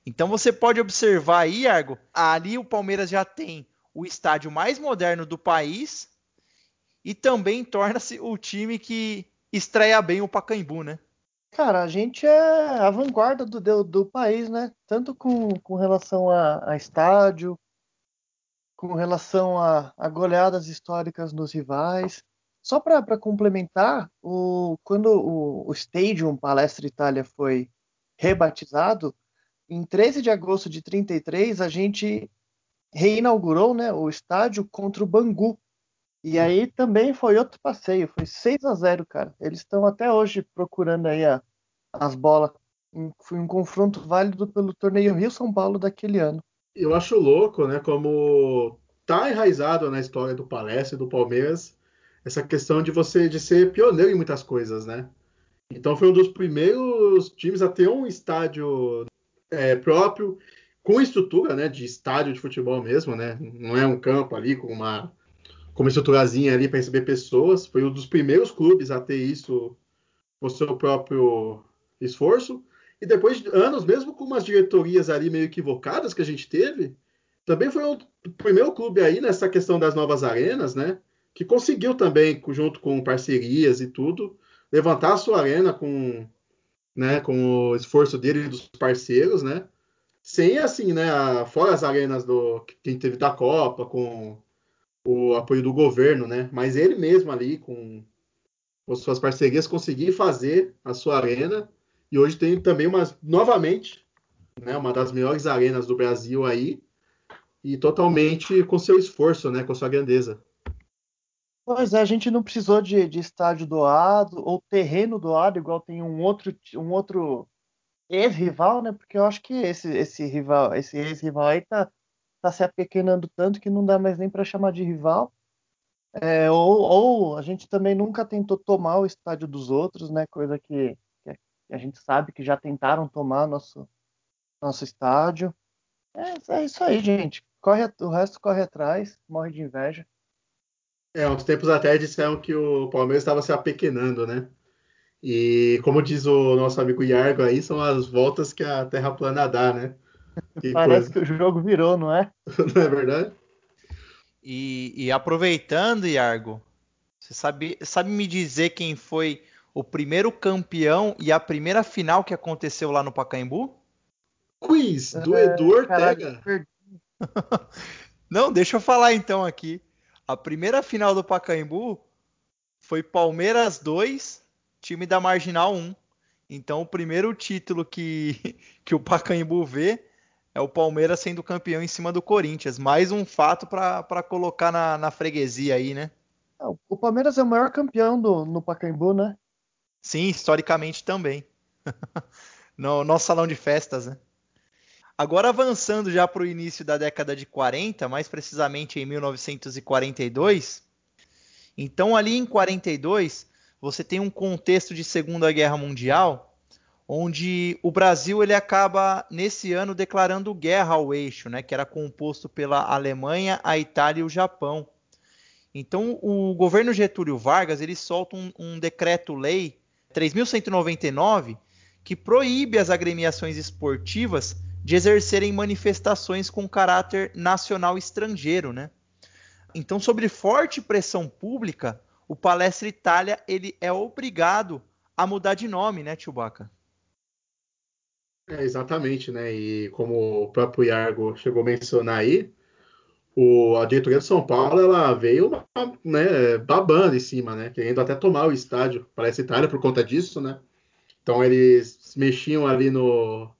Speaker 1: Então você pode observar aí, Argo, ali o Palmeiras já tem o estádio mais moderno do país e também torna-se o time que estreia bem o Pacaembu, né?
Speaker 3: Cara, a gente é a vanguarda do, do, do país, né? Tanto com, com relação a, a estádio, com relação a, a goleadas históricas nos rivais. Só para complementar, o, quando o, o Stadium Palestra Itália foi rebatizado, em 13 de agosto de 33, a gente reinaugurou né, o estádio contra o Bangu. E aí também foi outro passeio, foi 6 a 0 cara. Eles estão até hoje procurando aí a, as bolas. Foi um confronto válido pelo torneio Rio-São Paulo daquele ano
Speaker 2: eu acho louco, né, como tá enraizado na história do Palestra e do Palmeiras essa questão de você de ser pioneiro em muitas coisas, né? Então foi um dos primeiros times a ter um estádio é, próprio com estrutura, né, de estádio de futebol mesmo, né? Não é um campo ali com uma com uma estruturazinha ali para receber pessoas. Foi um dos primeiros clubes a ter isso com seu próprio esforço. E depois de anos, mesmo com umas diretorias ali meio equivocadas que a gente teve, também foi o primeiro clube aí nessa questão das novas arenas, né? Que conseguiu também, junto com parcerias e tudo, levantar a sua arena com, né, com o esforço dele e dos parceiros, né? Sem assim, né? Fora as arenas do que teve da Copa, com o apoio do governo, né? Mas ele mesmo ali, com, com suas parcerias, conseguir fazer a sua arena e hoje tem também uma, novamente, né, uma das melhores arenas do Brasil aí, e totalmente com seu esforço, né, com sua grandeza.
Speaker 3: Pois é, a gente não precisou de, de estádio doado ou terreno doado, igual tem um outro, um outro ex-rival, né? Porque eu acho que esse, esse rival, esse ex-rival aí tá, tá se apequenando tanto que não dá mais nem para chamar de rival. É, ou, ou a gente também nunca tentou tomar o estádio dos outros, né? Coisa que a gente sabe que já tentaram tomar nosso, nosso estádio. É, é isso aí, gente. Corre, o resto corre atrás, morre de inveja.
Speaker 2: É, uns tempos atrás disseram que o Palmeiras estava se apequenando, né? E como diz o nosso amigo Iargo aí, são as voltas que a Terra plana dá, né? *laughs*
Speaker 3: Que Parece coisa. que o jogo virou, não é? *laughs*
Speaker 2: não é verdade?
Speaker 1: E, e aproveitando, Iargo, você sabe, sabe me dizer quem foi o primeiro campeão e a primeira final que aconteceu lá no Pacaembu?
Speaker 2: Quiz do é, Edu Ortega. *laughs*
Speaker 1: Não, deixa eu falar então aqui. A primeira final do Pacaembu foi Palmeiras 2, time da Marginal 1. Então, o primeiro título que, *laughs* que o Pacaembu vê é o Palmeiras sendo campeão em cima do Corinthians. Mais um fato para colocar na, na, freguesia aí, né?
Speaker 3: É, o Palmeiras é o maior campeão do, no Pacaembu, né?
Speaker 1: Sim, historicamente também. *laughs* no nosso salão de festas, né? Agora avançando já para o início da década de 40, mais precisamente em 1942. Então ali em 42 você tem um contexto de Segunda Guerra Mundial, onde o Brasil ele acaba nesse ano declarando guerra ao eixo, né, que era composto pela Alemanha, a Itália e o Japão. Então o governo Getúlio Vargas ele solta um, um decreto-lei 3.199 que proíbe as agremiações esportivas de exercerem manifestações com caráter nacional estrangeiro, né? Então, sob forte pressão pública, o Palestra Itália ele é obrigado a mudar de nome, né, Chewbacca?
Speaker 2: É, exatamente, né? E como o próprio Iargo chegou a mencionar aí, o, a diretoria de São Paulo ela veio né, babando em cima, né? Querendo até tomar o estádio Palestra Itália por conta disso, né? Então eles mexiam ali no,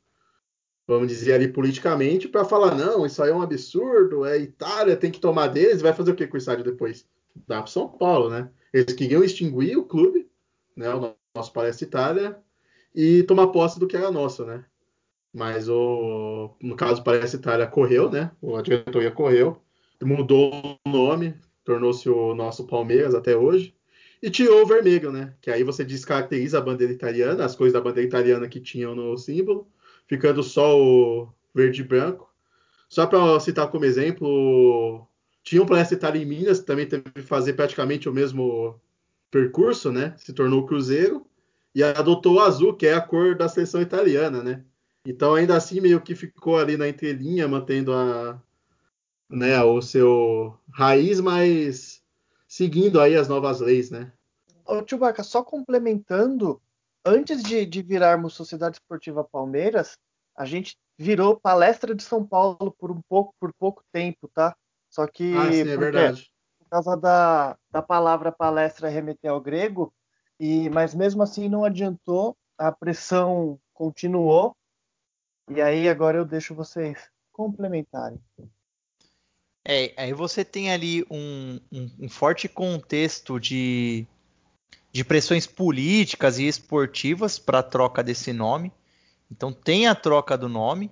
Speaker 2: vamos dizer ali politicamente para falar não, isso aí é um absurdo, é Itália, tem que tomar deles, vai fazer o que com o estádio depois? Dá para São Paulo, né? Eles queriam extinguir o clube, né, o nosso Palestra Itália, e tomar posse do que era nosso, né? Mas o, no caso, Palestra Itália correu, né? A diretoria correu, mudou o nome, tornou-se o nosso Palmeiras até hoje, e tirou o vermelho, né? Que aí você descaracteriza a bandeira italiana, as coisas da bandeira italiana que tinham no símbolo, ficando só o verde e branco. Só para citar como exemplo, tinha um Palestra Itália em Minas, também teve que fazer praticamente o mesmo percurso, né? Se tornou Cruzeiro e adotou o azul, que é a cor da seleção italiana, né? Então, ainda assim, meio que ficou ali na entrelinha, mantendo a, né, o seu raiz, mas seguindo aí as novas leis, né?
Speaker 3: Ô, Chewbacca, só complementando, antes de, de virarmos Sociedade Esportiva Palmeiras, a gente virou Palestra de São Paulo por um pouco, por pouco tempo, tá? Só que
Speaker 2: ah, sim, é verdade.
Speaker 3: por causa da, da palavra palestra remeter ao grego, e mas mesmo assim não adiantou, a pressão continuou. E aí agora eu deixo vocês complementarem.
Speaker 1: É, aí você tem ali um, um, um forte contexto de, de pressões políticas e esportivas para a troca desse nome. Então tem a troca do nome.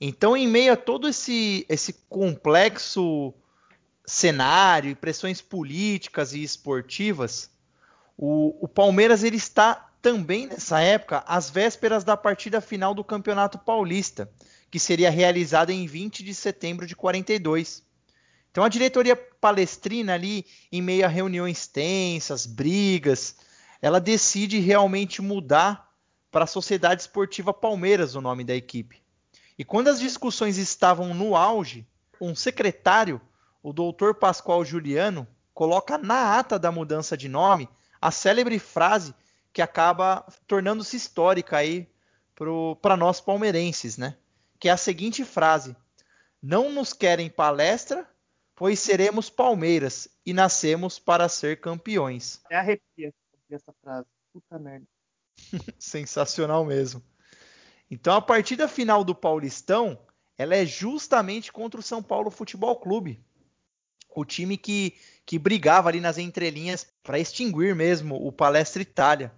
Speaker 1: Então, em meio a todo esse, esse complexo cenário e pressões políticas e esportivas, o, o, Palmeiras ele está também nessa época às vésperas da partida final do Campeonato Paulista, que seria realizada em 20 de setembro de 42. Então a diretoria palestrina ali, em meio a reuniões tensas, brigas, ela decide realmente mudar para a Sociedade Esportiva Palmeiras o nome da equipe. E quando as discussões estavam no auge, um secretário, o doutor Pascoal Juliano, coloca na ata da mudança de nome a célebre frase que acaba tornando-se histórica aí para nós palmeirenses, né? Que é a seguinte frase: Não nos querem palestra, pois seremos Palmeiras e nascemos para ser campeões.
Speaker 3: É arrepia essa frase. Puta merda. *laughs*
Speaker 1: Sensacional mesmo. Então a partida final do Paulistão, ela é justamente contra o São Paulo Futebol Clube. O time que, que brigava ali nas entrelinhas para extinguir mesmo o Palestra Itália.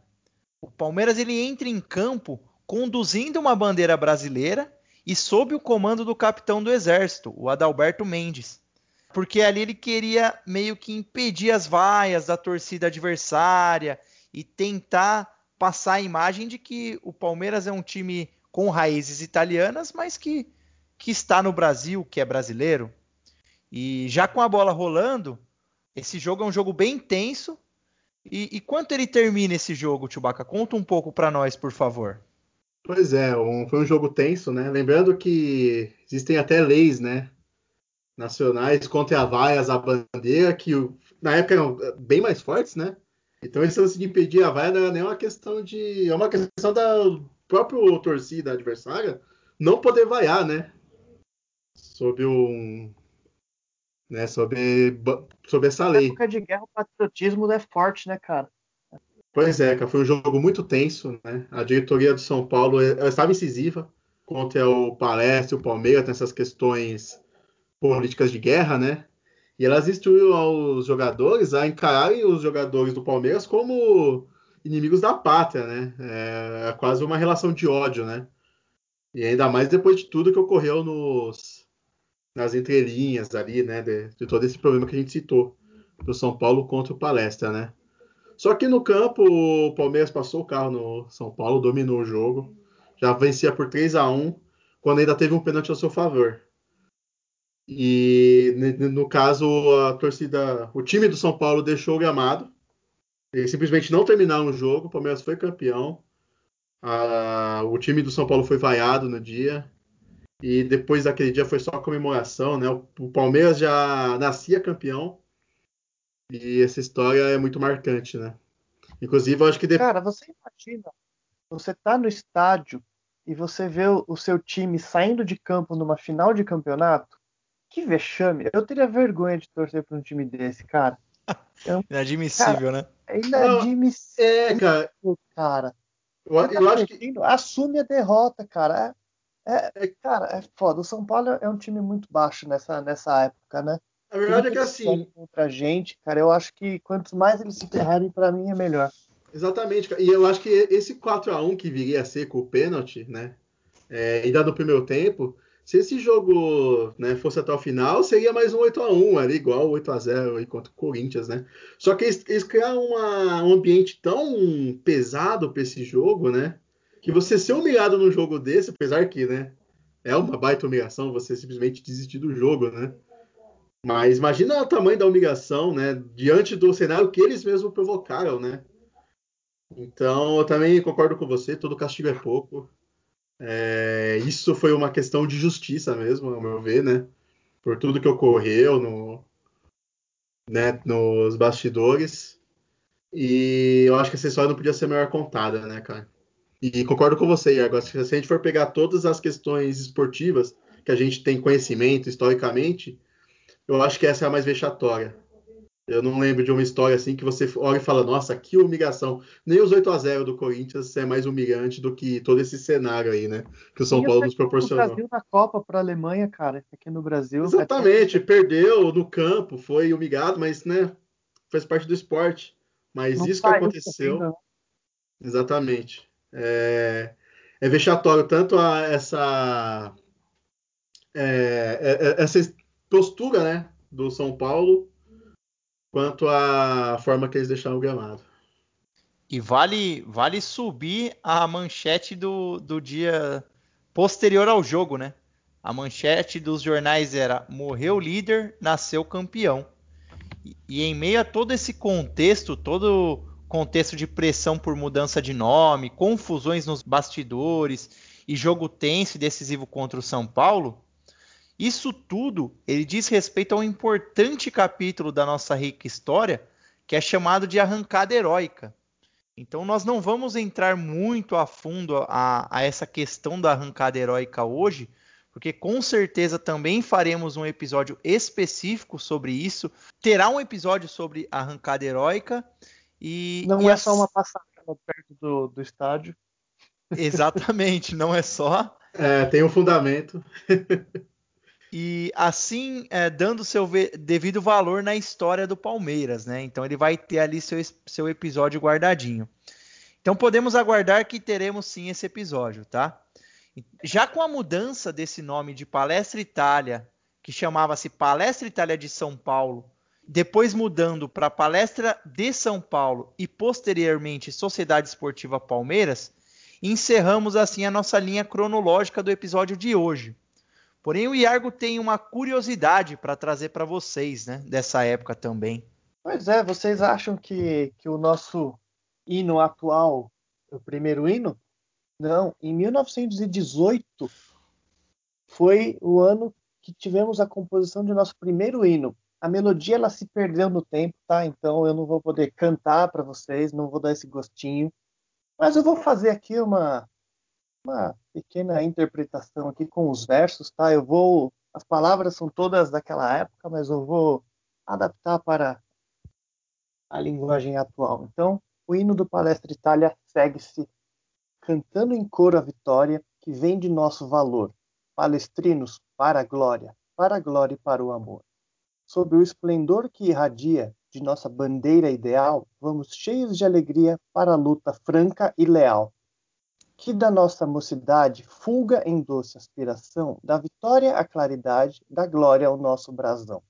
Speaker 1: O Palmeiras ele entra em campo conduzindo uma bandeira brasileira e sob o comando do capitão do exército, o Adalberto Mendes. Porque ali ele queria meio que impedir as vaias da torcida adversária e tentar passar a imagem de que o Palmeiras é um time com raízes italianas, mas que, que está no Brasil, que é brasileiro. E já com a bola rolando, esse jogo é um jogo bem intenso. E, e quanto ele termina esse jogo, Chewbacca? Conta um pouco para nós, por favor.
Speaker 2: Pois é, um, foi um jogo tenso, né? Lembrando que existem até leis, né? Nacionais contra a vaias, a bandeira, que na época eram bem mais fortes, né? Então esse lance de impedir a vaia não é nem uma questão de. É uma questão da próprio torcida adversária não poder vaiar, né? Sob um, né, sobre, sobre essa lei. Na
Speaker 3: época de guerra, o patriotismo é forte, né, cara?
Speaker 2: Pois é, cara, foi um jogo muito tenso, né? A diretoria do São Paulo estava incisiva contra o Palestra o Palmeiras nessas questões políticas de guerra, né? E elas instruíram aos jogadores a encararem os jogadores do Palmeiras como inimigos da pátria, né? É, é quase uma relação de ódio, né? E ainda mais depois de tudo que ocorreu nos, nas entrelinhas ali, né? De, de todo esse problema que a gente citou do São Paulo contra o Palestra, né? Só que no campo, o Palmeiras passou o carro no São Paulo, dominou o jogo, já vencia por 3 a 1 quando ainda teve um pênalti ao seu favor. E no caso, a torcida, o time do São Paulo deixou o gramado. Eles simplesmente não terminaram o jogo. O Palmeiras foi campeão. o time do São Paulo foi vaiado no dia. E depois daquele dia foi só comemoração, né? O Palmeiras já nascia campeão e essa história é muito marcante, né? Inclusive, eu acho que.
Speaker 3: Cara, você imagina, você tá no estádio e você vê o seu time saindo de campo numa final de campeonato. Que vexame. Eu teria vergonha de torcer para um time desse, cara. *laughs*
Speaker 1: Eu, inadmissível, cara,
Speaker 3: né? É inadmissível.
Speaker 2: é, cara.
Speaker 3: cara.
Speaker 2: Eu, eu tá acho que.
Speaker 3: Assume a derrota, cara. É, é, é, cara, é foda. O São Paulo é um time muito baixo nessa, nessa época, né?
Speaker 2: A verdade é que assim.
Speaker 3: Contra a gente, cara, eu acho que quanto mais eles se ferrarem, para mim é melhor.
Speaker 2: Exatamente, e eu acho que esse 4 a 1 que viria a ser com o pênalti, né? É, ainda no primeiro tempo, se esse jogo né, fosse até o final, seria mais um 8 a 1 ali, igual 8 a 0 aí contra o Corinthians, né? Só que eles, eles criaram uma, um ambiente tão pesado para esse jogo, né? Que você ser humilhado num jogo desse, apesar que, né? É uma baita humilhação você simplesmente desistir do jogo, né? Mas imagina o tamanho da humilhação, né? Diante do cenário que eles mesmos provocaram, né? Então, eu também concordo com você, todo castigo é pouco. É, isso foi uma questão de justiça mesmo, ao meu ver, né? Por tudo que ocorreu no, né, nos bastidores. E eu acho que essa história não podia ser melhor contada, né, cara? E concordo com você, Iago. Se a gente for pegar todas as questões esportivas que a gente tem conhecimento historicamente, eu acho que essa é a mais vexatória. Eu não lembro de uma história assim que você olha e fala, nossa, que humilhação. Nem os 8 a 0 do Corinthians é mais humilhante do que todo esse cenário aí, né? Que o São e Paulo nos proporcionou. O
Speaker 3: Brasil na Copa para a Alemanha, cara, aqui no Brasil.
Speaker 2: Exatamente, perdeu no campo, foi humilhado, mas, né, faz parte do esporte. Mas não isso que aconteceu. Ainda. Exatamente. É, é vexatório tanto a, essa é, é, é essa postura né, do São Paulo quanto à forma que eles deixaram o gramado.
Speaker 1: E vale, vale subir a manchete do, do dia posterior ao jogo, né? A manchete dos jornais era: morreu líder, nasceu campeão. E, e em meio a todo esse contexto, todo contexto de pressão por mudança de nome, confusões nos bastidores e jogo tenso e decisivo contra o São Paulo, isso tudo ele diz respeito a um importante capítulo da nossa rica história, que é chamado de arrancada heróica. Então nós não vamos entrar muito a fundo a, a essa questão da arrancada heróica hoje, porque com certeza também faremos um episódio específico sobre isso. Terá um episódio sobre arrancada heróica e
Speaker 3: não
Speaker 1: e
Speaker 3: é só uma passagem perto do, do estádio.
Speaker 1: Exatamente, não é só.
Speaker 2: É, tem um fundamento. *laughs*
Speaker 1: e assim é, dando seu devido valor na história do Palmeiras, né? Então ele vai ter ali seu, seu episódio guardadinho. Então podemos aguardar que teremos sim esse episódio, tá? Já com a mudança desse nome de Palestra Itália, que chamava-se Palestra Itália de São Paulo, depois mudando para Palestra de São Paulo e posteriormente Sociedade Esportiva Palmeiras, encerramos assim a nossa linha cronológica do episódio de hoje. Porém, o Iargo tem uma curiosidade para trazer para vocês, né? Dessa época também.
Speaker 3: Pois é, vocês acham que, que o nosso hino atual o primeiro hino? Não, em 1918 foi o ano que tivemos a composição de nosso primeiro hino. A melodia ela se perdeu no tempo, tá? Então eu não vou poder cantar para vocês, não vou dar esse gostinho. Mas eu vou fazer aqui uma uma pequena interpretação aqui com os versos, tá? Eu vou as palavras são todas daquela época, mas eu vou adaptar para a linguagem atual. Então, o hino do Palestra Itália segue-se cantando em coro a vitória que vem de nosso valor. Palestrinos, para a glória, para a glória e para o amor. Sob o esplendor que irradia de nossa bandeira ideal, vamos cheios de alegria para a luta franca e leal que da nossa mocidade fulga em doce aspiração, da vitória à claridade, da glória ao nosso brasão.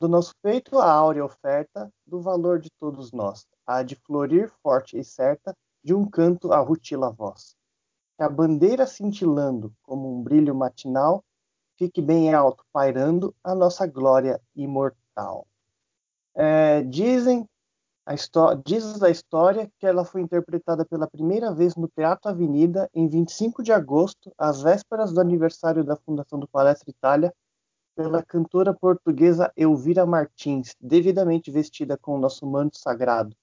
Speaker 3: Do nosso peito a áurea oferta, do valor de todos nós, há de florir forte e certa, de um canto a rutila voz. Que a bandeira cintilando como um brilho matinal, fique bem alto pairando a nossa glória imortal. É, dizem a diz a história que ela foi interpretada pela primeira vez no Teatro Avenida em 25 de agosto, às vésperas do aniversário da fundação do Palestra Itália, pela cantora portuguesa Elvira Martins, devidamente vestida com o nosso manto sagrado.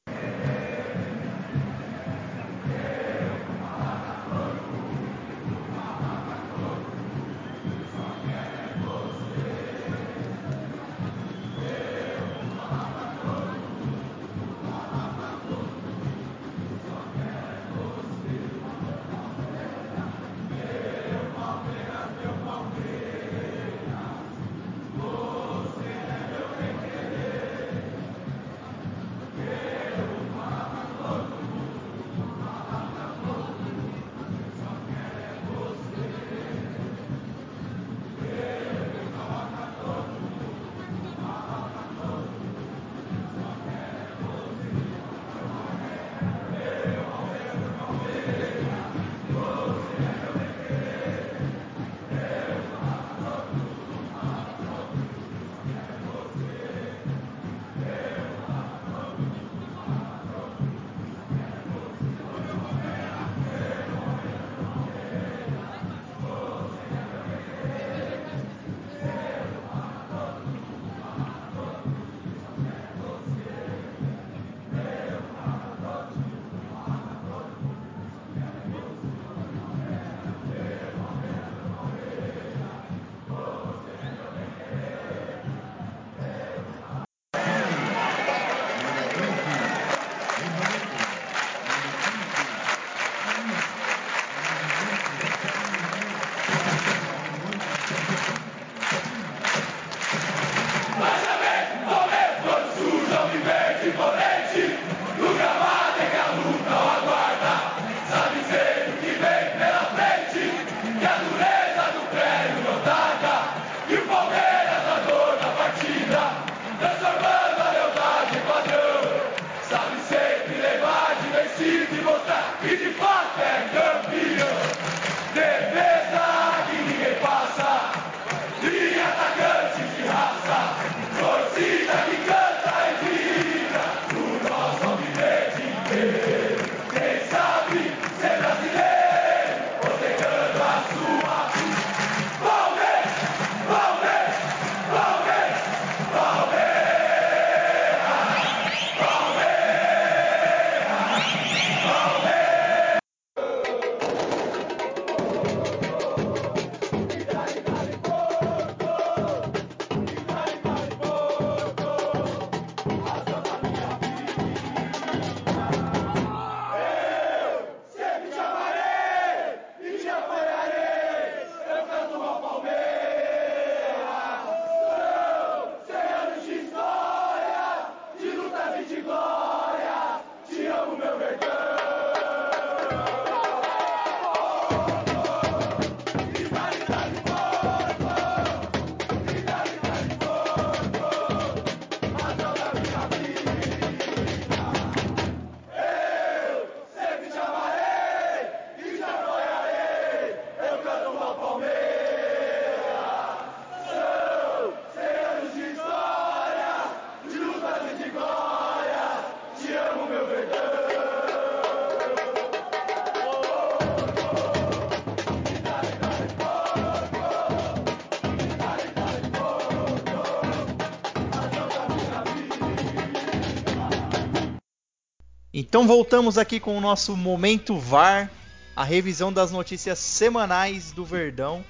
Speaker 1: Então voltamos aqui com o nosso momento VAR, a revisão das notícias semanais do Verdão.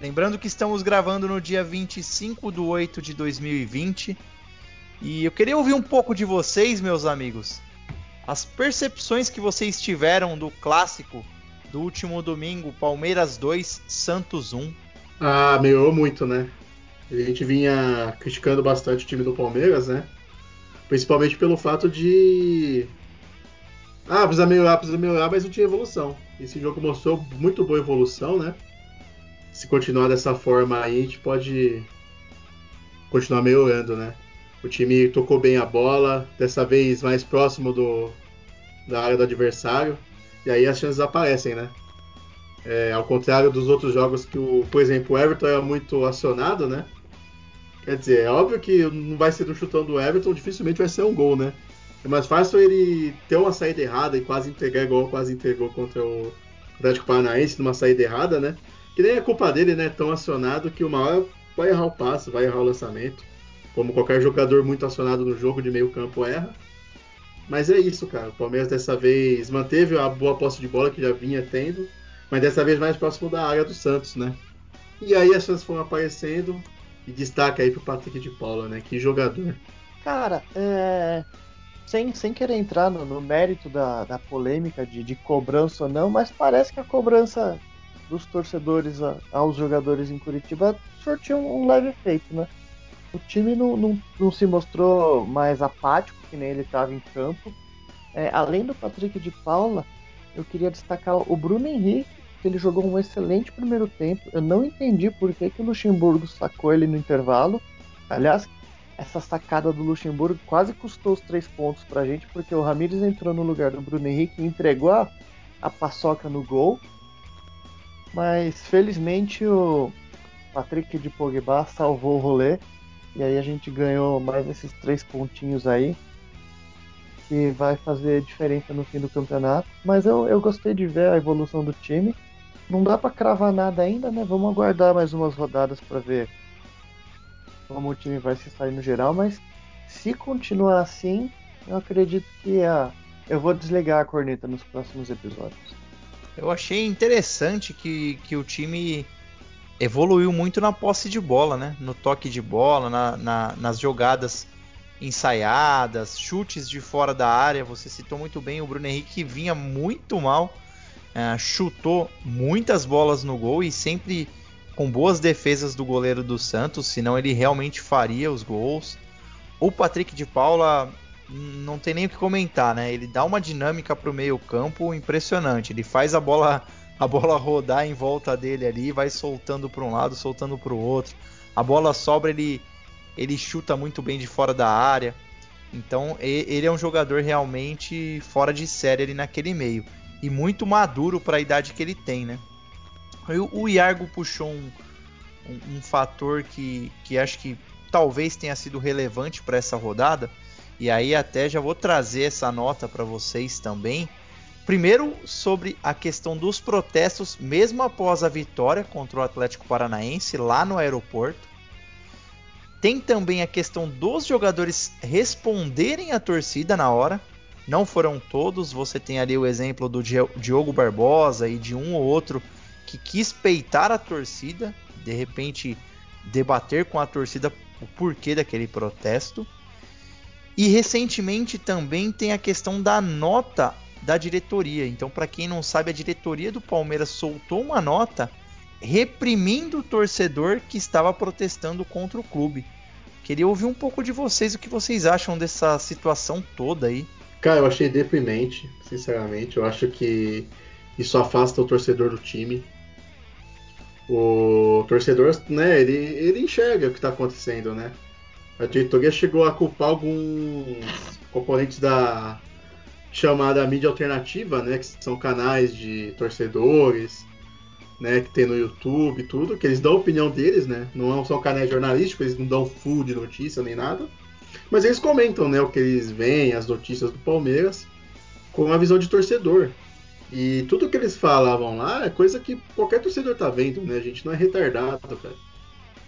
Speaker 1: Lembrando que estamos gravando no dia 25 de 8 de 2020. E eu queria ouvir um pouco de vocês, meus amigos. As percepções que vocês tiveram do clássico do último domingo, Palmeiras 2, Santos 1.
Speaker 2: Ah, melhorou muito, né? A gente vinha criticando bastante o time do Palmeiras, né? Principalmente pelo fato de. Ah, precisa melhorar, precisa melhorar, mas não tinha evolução. Esse jogo mostrou muito boa evolução, né? Se continuar dessa forma aí, a gente pode continuar melhorando, né? O time tocou bem a bola, dessa vez mais próximo do, da área do adversário, e aí as chances aparecem, né? É, ao contrário dos outros jogos que, o, por exemplo, o Everton era muito acionado, né? Quer dizer, é óbvio que não vai ser do chutão do Everton, dificilmente vai ser um gol, né? É mais fácil ele ter uma saída errada e quase entregar igual quase entregou contra o Atlético Paranaense numa saída errada, né? Que nem é culpa dele, né? Tão acionado que uma hora vai errar o passe, vai errar o lançamento. Como qualquer jogador muito acionado no jogo de meio campo erra. Mas é isso, cara. O Palmeiras dessa vez manteve a boa posse de bola que já vinha tendo, mas dessa vez mais próximo da área do Santos, né? E aí as chances foram aparecendo. E destaca aí pro Patrick de Paula, né? Que jogador.
Speaker 3: Cara, é... sem, sem querer entrar no, no mérito da, da polêmica de, de, cobrança ou não, mas parece que a cobrança dos torcedores a, aos jogadores em Curitiba surtiu um, um leve efeito, né? O time não, não, não, se mostrou mais apático, que nem ele estava em campo. É, além do Patrick de Paula, eu queria destacar o Bruno Henrique, que ele jogou um excelente primeiro tempo. Eu não entendi por que, que o Luxemburgo sacou ele no intervalo. Aliás, essa sacada do Luxemburgo quase custou os três pontos pra gente, porque o Ramires entrou no lugar do Bruno Henrique e entregou a, a paçoca no gol. Mas felizmente o Patrick de Pogba salvou o rolê e aí a gente ganhou mais esses três pontinhos aí, que vai fazer diferença no fim do campeonato. Mas eu, eu gostei de ver a evolução do time. Não dá para cravar nada ainda, né? Vamos aguardar mais umas rodadas para ver como o time vai se sair no geral, mas se continuar assim, eu acredito que a eu vou desligar a corneta nos próximos episódios.
Speaker 1: Eu achei interessante que, que o time evoluiu muito na posse de bola, né? No toque de bola, na, na, nas jogadas ensaiadas, chutes de fora da área. Você citou muito bem o Bruno Henrique que vinha muito mal, é, chutou muitas bolas no gol e sempre com boas defesas do goleiro do Santos, senão ele realmente faria os gols. O Patrick de Paula não tem nem o que comentar, né? Ele dá uma dinâmica para o meio campo impressionante. Ele faz a bola *laughs* a bola rodar em volta dele ali, vai soltando para um lado, soltando para o outro. A bola sobra, ele, ele chuta muito bem de fora da área. Então ele é um jogador realmente fora de série ali naquele meio. E muito maduro para a idade que ele tem, né? O Iargo puxou um, um, um fator que, que acho que talvez tenha sido relevante para essa rodada. E aí até já vou trazer essa nota para vocês também Primeiro, sobre a questão dos protestos, mesmo após a vitória contra o Atlético Paranaense lá no aeroporto. Tem também a questão dos jogadores responderem à torcida na hora. Não foram todos, você tem ali o exemplo do Diogo Barbosa e de um ou outro que quis peitar a torcida, de repente debater com a torcida o porquê daquele protesto. E recentemente também tem a questão da nota da diretoria. Então, para quem não sabe, a diretoria do Palmeiras soltou uma nota reprimindo o torcedor que estava protestando contra o clube. Queria ouvir um pouco de vocês o que vocês acham dessa situação toda aí.
Speaker 2: Cara, eu achei deprimente, sinceramente. Eu acho que isso afasta o torcedor do time. O torcedor, né, ele, ele enxerga o que está acontecendo, né? A diretoria chegou a culpar alguns componentes da, chamada mídia alternativa, né, que são canais de torcedores, né, que tem no YouTube tudo, que eles dão a opinião deles, né, não são canais jornalísticos, eles não dão full de notícia nem nada, mas eles comentam, né, o que eles veem, as notícias do Palmeiras, com uma visão de torcedor. E tudo que eles falavam lá é coisa que qualquer torcedor tá vendo, né, a gente não é retardado, cara.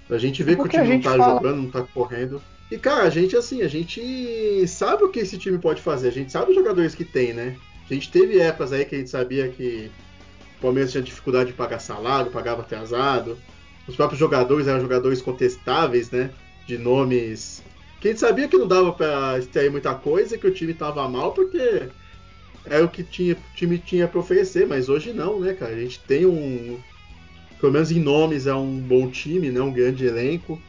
Speaker 2: A gente vê é que o time não tá fala... jogando, não tá correndo. E, cara, a gente, assim, a gente sabe o que esse time pode fazer. A gente sabe os jogadores que tem, né? A gente teve épocas aí que a gente sabia que o Palmeiras tinha dificuldade de pagar salário, pagava atrasado. os próprios jogadores eram jogadores contestáveis, né? De nomes. Que a gente sabia que não dava para extrair muita coisa, que o time tava mal, porque era o que tinha, o time tinha para oferecer, mas hoje não, né, cara? A gente tem um. Pelo menos em nomes é um bom time, né? Um grande elenco.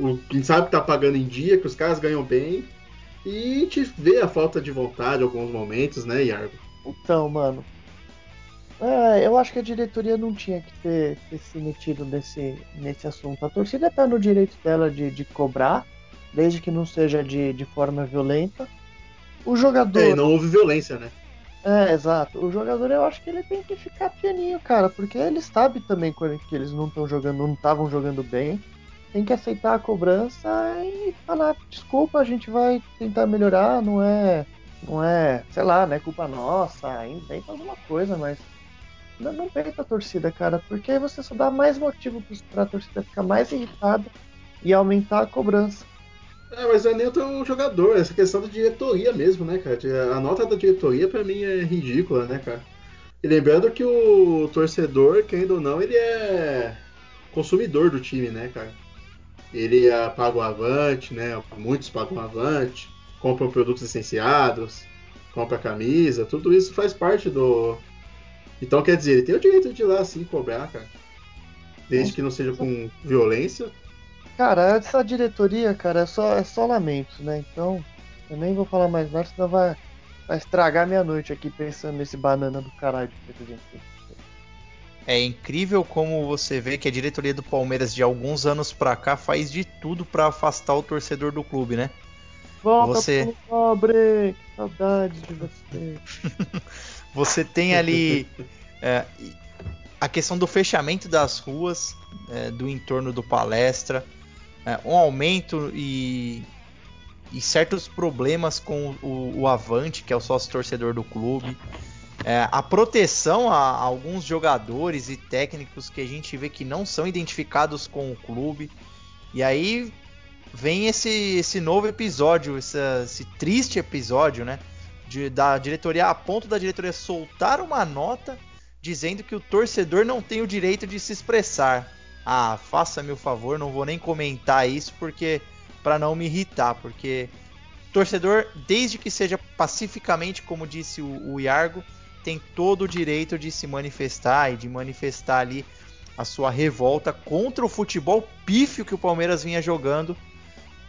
Speaker 2: O, gente sabe tá pagando em dia, que os caras ganham bem. E a gente vê a falta de vontade em alguns momentos, né, Iargo?
Speaker 3: Então, mano. É, eu acho que a diretoria não tinha que ter, ter se metido nesse, nesse assunto. A torcida tá no direito dela de, de cobrar, desde que não seja de, de forma violenta. O jogador.
Speaker 2: É, não houve violência, né?
Speaker 3: É, exato. O jogador eu acho que ele tem que ficar pianinho, cara, porque ele sabe também quando que eles não estão jogando, não estavam jogando bem. Tem que aceitar a cobrança e falar, desculpa, a gente vai tentar melhorar, não é, não é, sei lá, não é culpa nossa, inventa alguma coisa, mas não, não peita a torcida, cara, porque aí você só dá mais motivo pra torcida ficar mais irritada e aumentar a cobrança.
Speaker 2: É, mas não é nem o jogador, essa questão da diretoria mesmo, né, cara? A nota da diretoria pra mim é ridícula, né, cara? E lembrando que o torcedor, querendo ou não, ele é consumidor do time, né, cara? Ele é, paga o avante, né? Muitos pagam o avante, compram produtos licenciados, compra camisa, tudo isso faz parte do. Então, quer dizer, ele tem o direito de ir lá assim cobrar, cara. Desde que não seja com violência.
Speaker 3: Cara, essa diretoria, cara, é só, é só lamento, né? Então, eu nem vou falar mais nada, senão vai, vai estragar minha noite aqui pensando nesse banana do caralho de presidente.
Speaker 1: É incrível como você vê que a diretoria do Palmeiras de alguns anos pra cá faz de tudo para afastar o torcedor do clube, né?
Speaker 3: Volta você... pobre, que saudade de você. *laughs*
Speaker 1: você tem ali é, a questão do fechamento das ruas, é, do entorno do palestra, é, um aumento e, e, certos problemas com o, o, Avante, que é o sócio torcedor do clube. É, a proteção a, a, alguns jogadores e técnicos que a gente vê que não são identificados com o clube. E aí vem esse, esse novo episódio, esse, esse triste episódio, né? De, da diretoria, a ponto da diretoria soltar uma nota dizendo que o torcedor não tem o direito de se expressar. Ah, faça-me o favor, não vou nem comentar isso porque para não me irritar, porque torcedor, desde que seja pacificamente, como disse o, o Iargo, tem todo o direito de se manifestar e de manifestar ali a sua revolta contra o futebol pífio que o Palmeiras vinha jogando,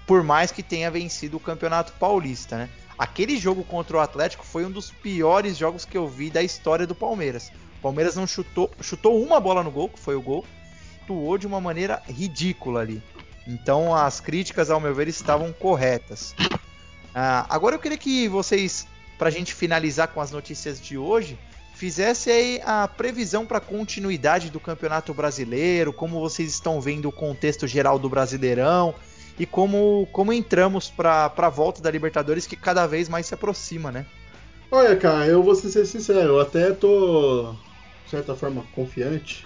Speaker 1: por mais que tenha vencido o Campeonato Paulista, né? Aquele jogo contra o Atlético foi um dos piores jogos que eu vi da história do Palmeiras. O Palmeiras não chutou, chutou uma bola no gol, que foi o gol, atuou de uma maneira ridícula ali. Então as críticas, ao meu ver, estavam corretas. Uh, agora eu queria que vocês, para a gente finalizar com as notícias de hoje, fizesse aí a previsão para a continuidade do Campeonato Brasileiro, como vocês estão vendo o contexto geral do Brasileirão e como, como entramos para a volta da Libertadores que cada vez mais se aproxima, né?
Speaker 2: Olha, cara, eu vou ser sincero, eu até tô, de certa forma, confiante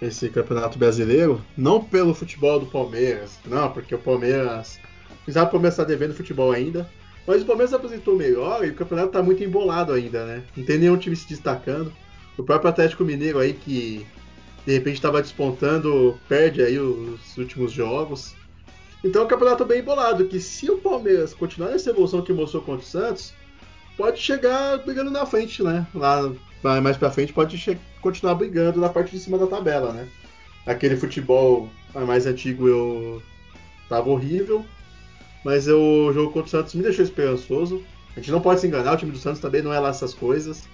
Speaker 2: esse campeonato brasileiro, não pelo futebol do Palmeiras, não, porque o Palmeiras. Apesar do Palmeiras estar devendo futebol ainda, mas o Palmeiras apresentou melhor e o campeonato está muito embolado ainda, né? Não tem nenhum time se destacando. O próprio Atlético Mineiro aí, que de repente estava despontando, perde aí os últimos jogos. Então é um campeonato bem embolado, que se o Palmeiras continuar nessa evolução que mostrou contra o Santos, pode chegar brigando na frente, né? Lá mais pra frente pode continuar brigando na parte de cima da tabela, né? Aquele futebol mais antigo eu tava horrível, mas o jogo contra o Santos me deixou esperançoso. A gente não pode se enganar, o time do Santos também não é lá essas coisas.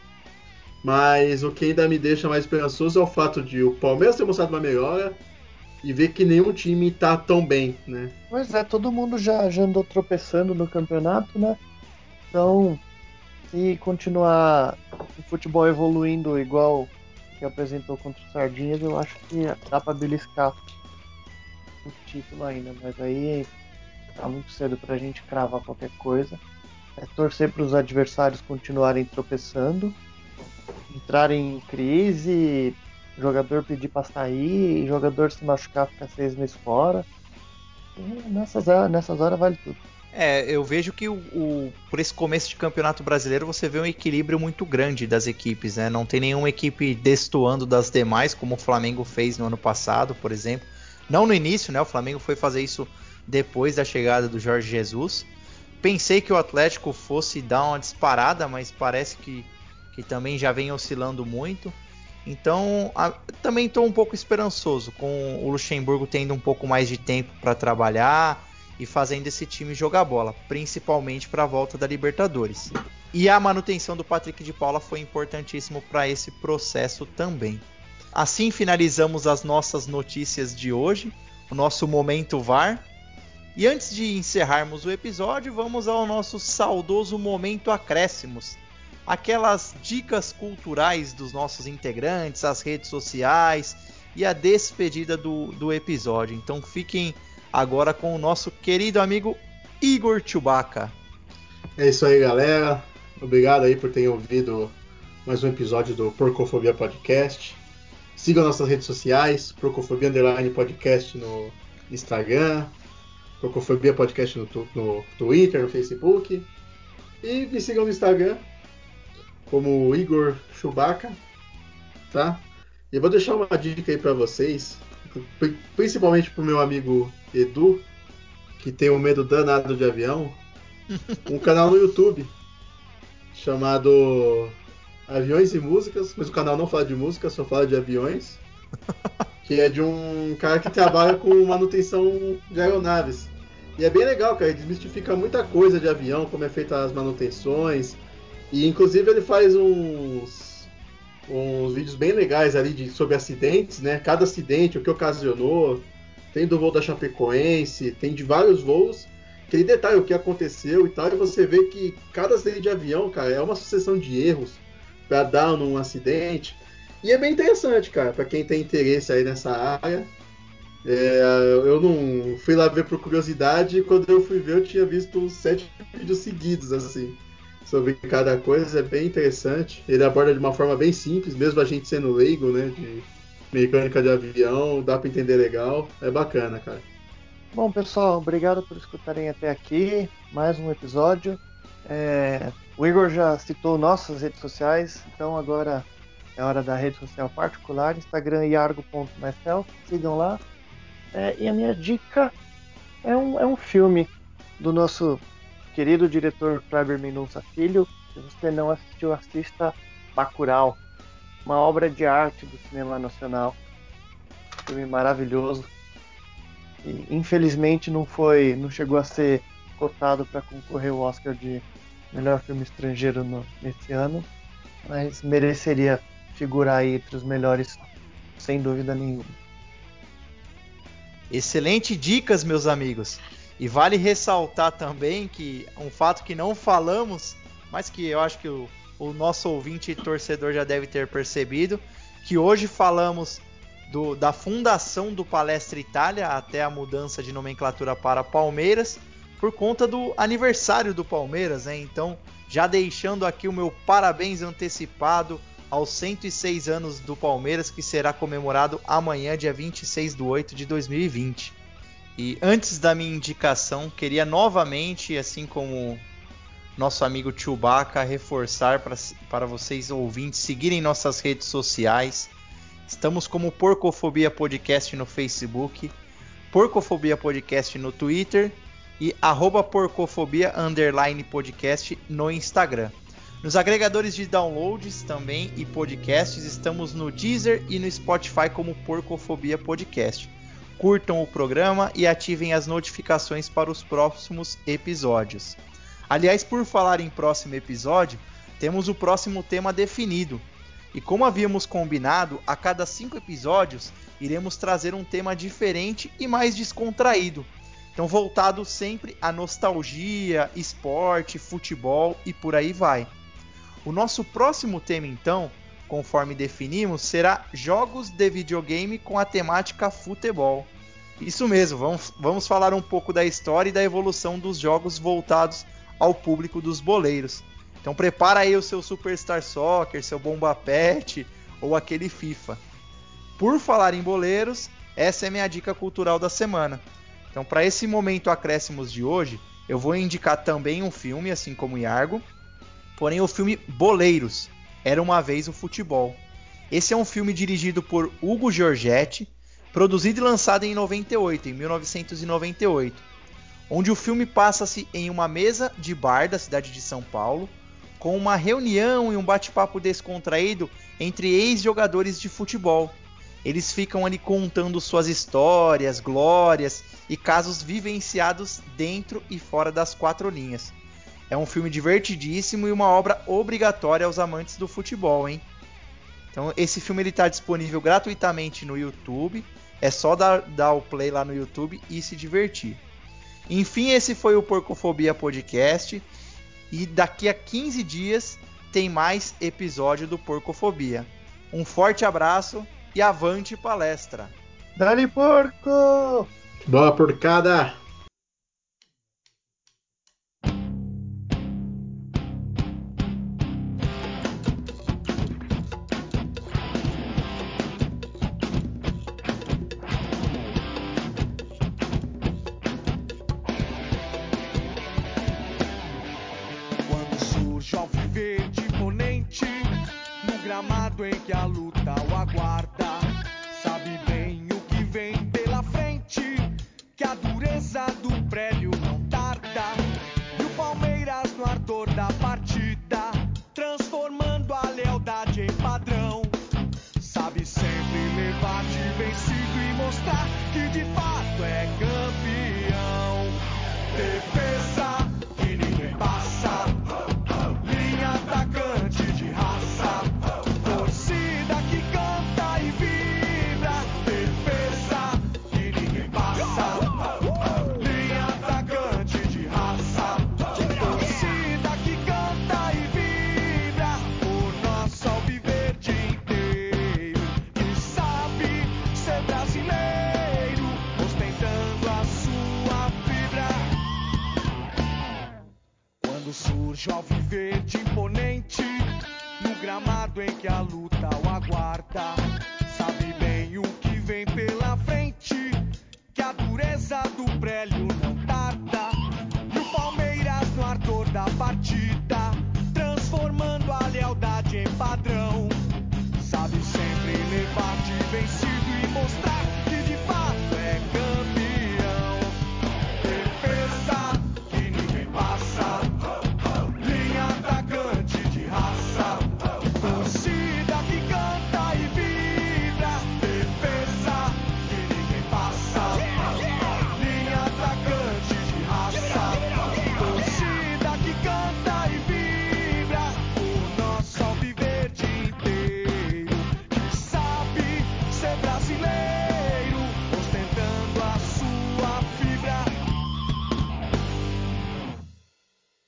Speaker 2: Mas o que ainda me deixa mais esperançoso é o fato de o Palmeiras ter mostrado uma melhora e ver que nenhum time tá tão bem, né?
Speaker 3: Pois é, todo mundo já, já andou tropeçando no campeonato, né? Então, se continuar o futebol evoluindo igual que apresentou contra o Sardinhas, eu acho que dá para beliscar o título ainda, mas aí tá muito cedo pra gente cravar qualquer coisa. É torcer para os adversários continuarem tropeçando, entrarem em crise, jogador pedir para sair, jogador se machucar, ficar seis meses fora. E nessas, nessas horas vale tudo.
Speaker 1: É, eu vejo que o, o, por esse começo de campeonato brasileiro você vê um equilíbrio muito grande das equipes, né? Não tem nenhuma equipe destoando das demais, como o Flamengo fez no ano passado, por exemplo. Não no início, né? O Flamengo foi fazer isso depois da chegada do Jorge Jesus. Pensei que o Atlético fosse dar uma disparada, mas parece que, que também já vem oscilando muito. Então, a, também estou um pouco esperançoso com o Luxemburgo tendo um pouco mais de tempo para trabalhar e fazendo esse time jogar bola, principalmente para a volta da Libertadores. E a manutenção do Patrick de Paula foi importantíssimo para esse processo também. Assim finalizamos as nossas notícias de hoje, o nosso momento VAR. E antes de encerrarmos o episódio, vamos ao nosso saudoso momento acréscimos. Aquelas dicas culturais dos nossos integrantes, as redes sociais e a despedida do, do episódio. Então fiquem agora com o nosso querido amigo Igor Chewbacca.
Speaker 2: É isso aí, galera. Obrigado aí por terem ouvido mais um episódio do Porcofobia Podcast. Sigam nossas redes sociais, Porcofobia Underline Podcast no Instagram, Porcofobia Podcast no, no Twitter, no Facebook. E me sigam no Instagram, como Igor Chewbacca, tá? E eu vou deixar uma dica aí para vocês, principalmente pro meu amigo Edu, que tem um medo danado de avião, um canal no YouTube chamado Aviões e Músicas, mas o canal não fala de música, só fala de aviões. *laughs* Que é de um cara que trabalha com manutenção de aeronaves. E é bem legal, cara, ele desmistifica muita coisa de avião, como é feita as manutenções. E inclusive ele faz uns, uns vídeos bem legais ali de, sobre acidentes, né? Cada acidente, o que ocasionou, tem do voo da Chapecoense, tem de vários voos, que ele detalha o que aconteceu e tal, e você vê que cada acidente de avião, cara, é uma sucessão de erros para dar num acidente. E é bem interessante, cara, para quem tem interesse aí nessa área. É, eu não fui lá ver por curiosidade quando eu fui ver eu tinha visto sete vídeos seguidos, assim, sobre cada coisa, é bem interessante. Ele aborda de uma forma bem simples, mesmo a gente sendo leigo, né, de, mecânica de avião, dá para entender legal, é bacana, cara.
Speaker 3: Bom, pessoal, obrigado por escutarem até aqui. Mais um episódio. É, o Igor já citou nossas redes sociais, então agora é hora da rede social particular, Instagram iargo.myself, sigam lá. É, e a minha dica é um, é um filme do nosso querido diretor Kleber Mendonça Filho. Se você não assistiu, assista Bacurau uma obra de arte do cinema nacional. Um filme maravilhoso. E, infelizmente não foi, não chegou a ser cotado para concorrer ao Oscar de melhor filme estrangeiro no, nesse ano, mas mereceria figurar aí entre os melhores, sem dúvida nenhuma.
Speaker 1: Excelente dicas, meus amigos. E vale ressaltar também que um fato que não falamos, mas que eu acho que o o nosso ouvinte e torcedor já deve ter percebido que hoje falamos do, da fundação do Palestra Itália até a mudança de nomenclatura para Palmeiras por conta do aniversário do Palmeiras, né? Então, já deixando aqui o meu parabéns antecipado aos 106 anos do Palmeiras, que será comemorado amanhã, dia 26 de 8 de 2020. E antes da minha indicação, queria novamente, assim como nosso amigo Chewbacca reforçar para, vocês ouvintes seguirem nossas redes sociais. Estamos como Porcofobia Podcast no Facebook, Porcofobia Podcast no Twitter e arroba Porcofobia Podcast no Instagram. Nos agregadores de downloads também e podcasts estamos no Deezer e no Spotify como Porcofobia Podcast. Curtam o programa e ativem as notificações para os próximos episódios. Aliás, por falar em próximo episódio, temos o próximo tema definido. E como havíamos combinado, a cada cinco episódios iremos trazer um tema diferente e mais descontraído. Então, voltado sempre à nostalgia, esporte, futebol e por aí vai. O nosso próximo tema, então, conforme definimos, será jogos de videogame com a temática futebol. Isso mesmo, vamos, vamos falar um pouco da história e da evolução dos jogos voltados ao público dos boleiros. Então prepara aí o seu Superstar Soccer, seu Bomba Pet ou aquele FIFA. Por falar em boleiros, essa é minha dica cultural da semana. Então para esse momento acréscimos de hoje, eu vou indicar também um filme, assim como Iargo, porém o filme Boleiros, Era Uma Vez o Futebol. Esse é um filme dirigido por Hugo Giorgetti, produzido e lançado em 98, em 1998, onde o filme passa-se em uma mesa de bar da cidade de São Paulo, com uma reunião e um bate-papo descontraído entre ex-jogadores de futebol. Eles ficam ali contando suas histórias, glórias e casos vivenciados dentro e fora das quatro linhas. É um filme divertidíssimo e uma obra obrigatória aos amantes do futebol, hein? Então esse filme ele está disponível gratuitamente no YouTube. É só dar, dar o play lá no YouTube e se divertir. Enfim, esse foi o Porcofobia Podcast. E daqui a 15 dias tem mais episódio do Porcofobia. Um forte abraço e avante palestra.
Speaker 3: Dali porco!
Speaker 9: Boa porcada!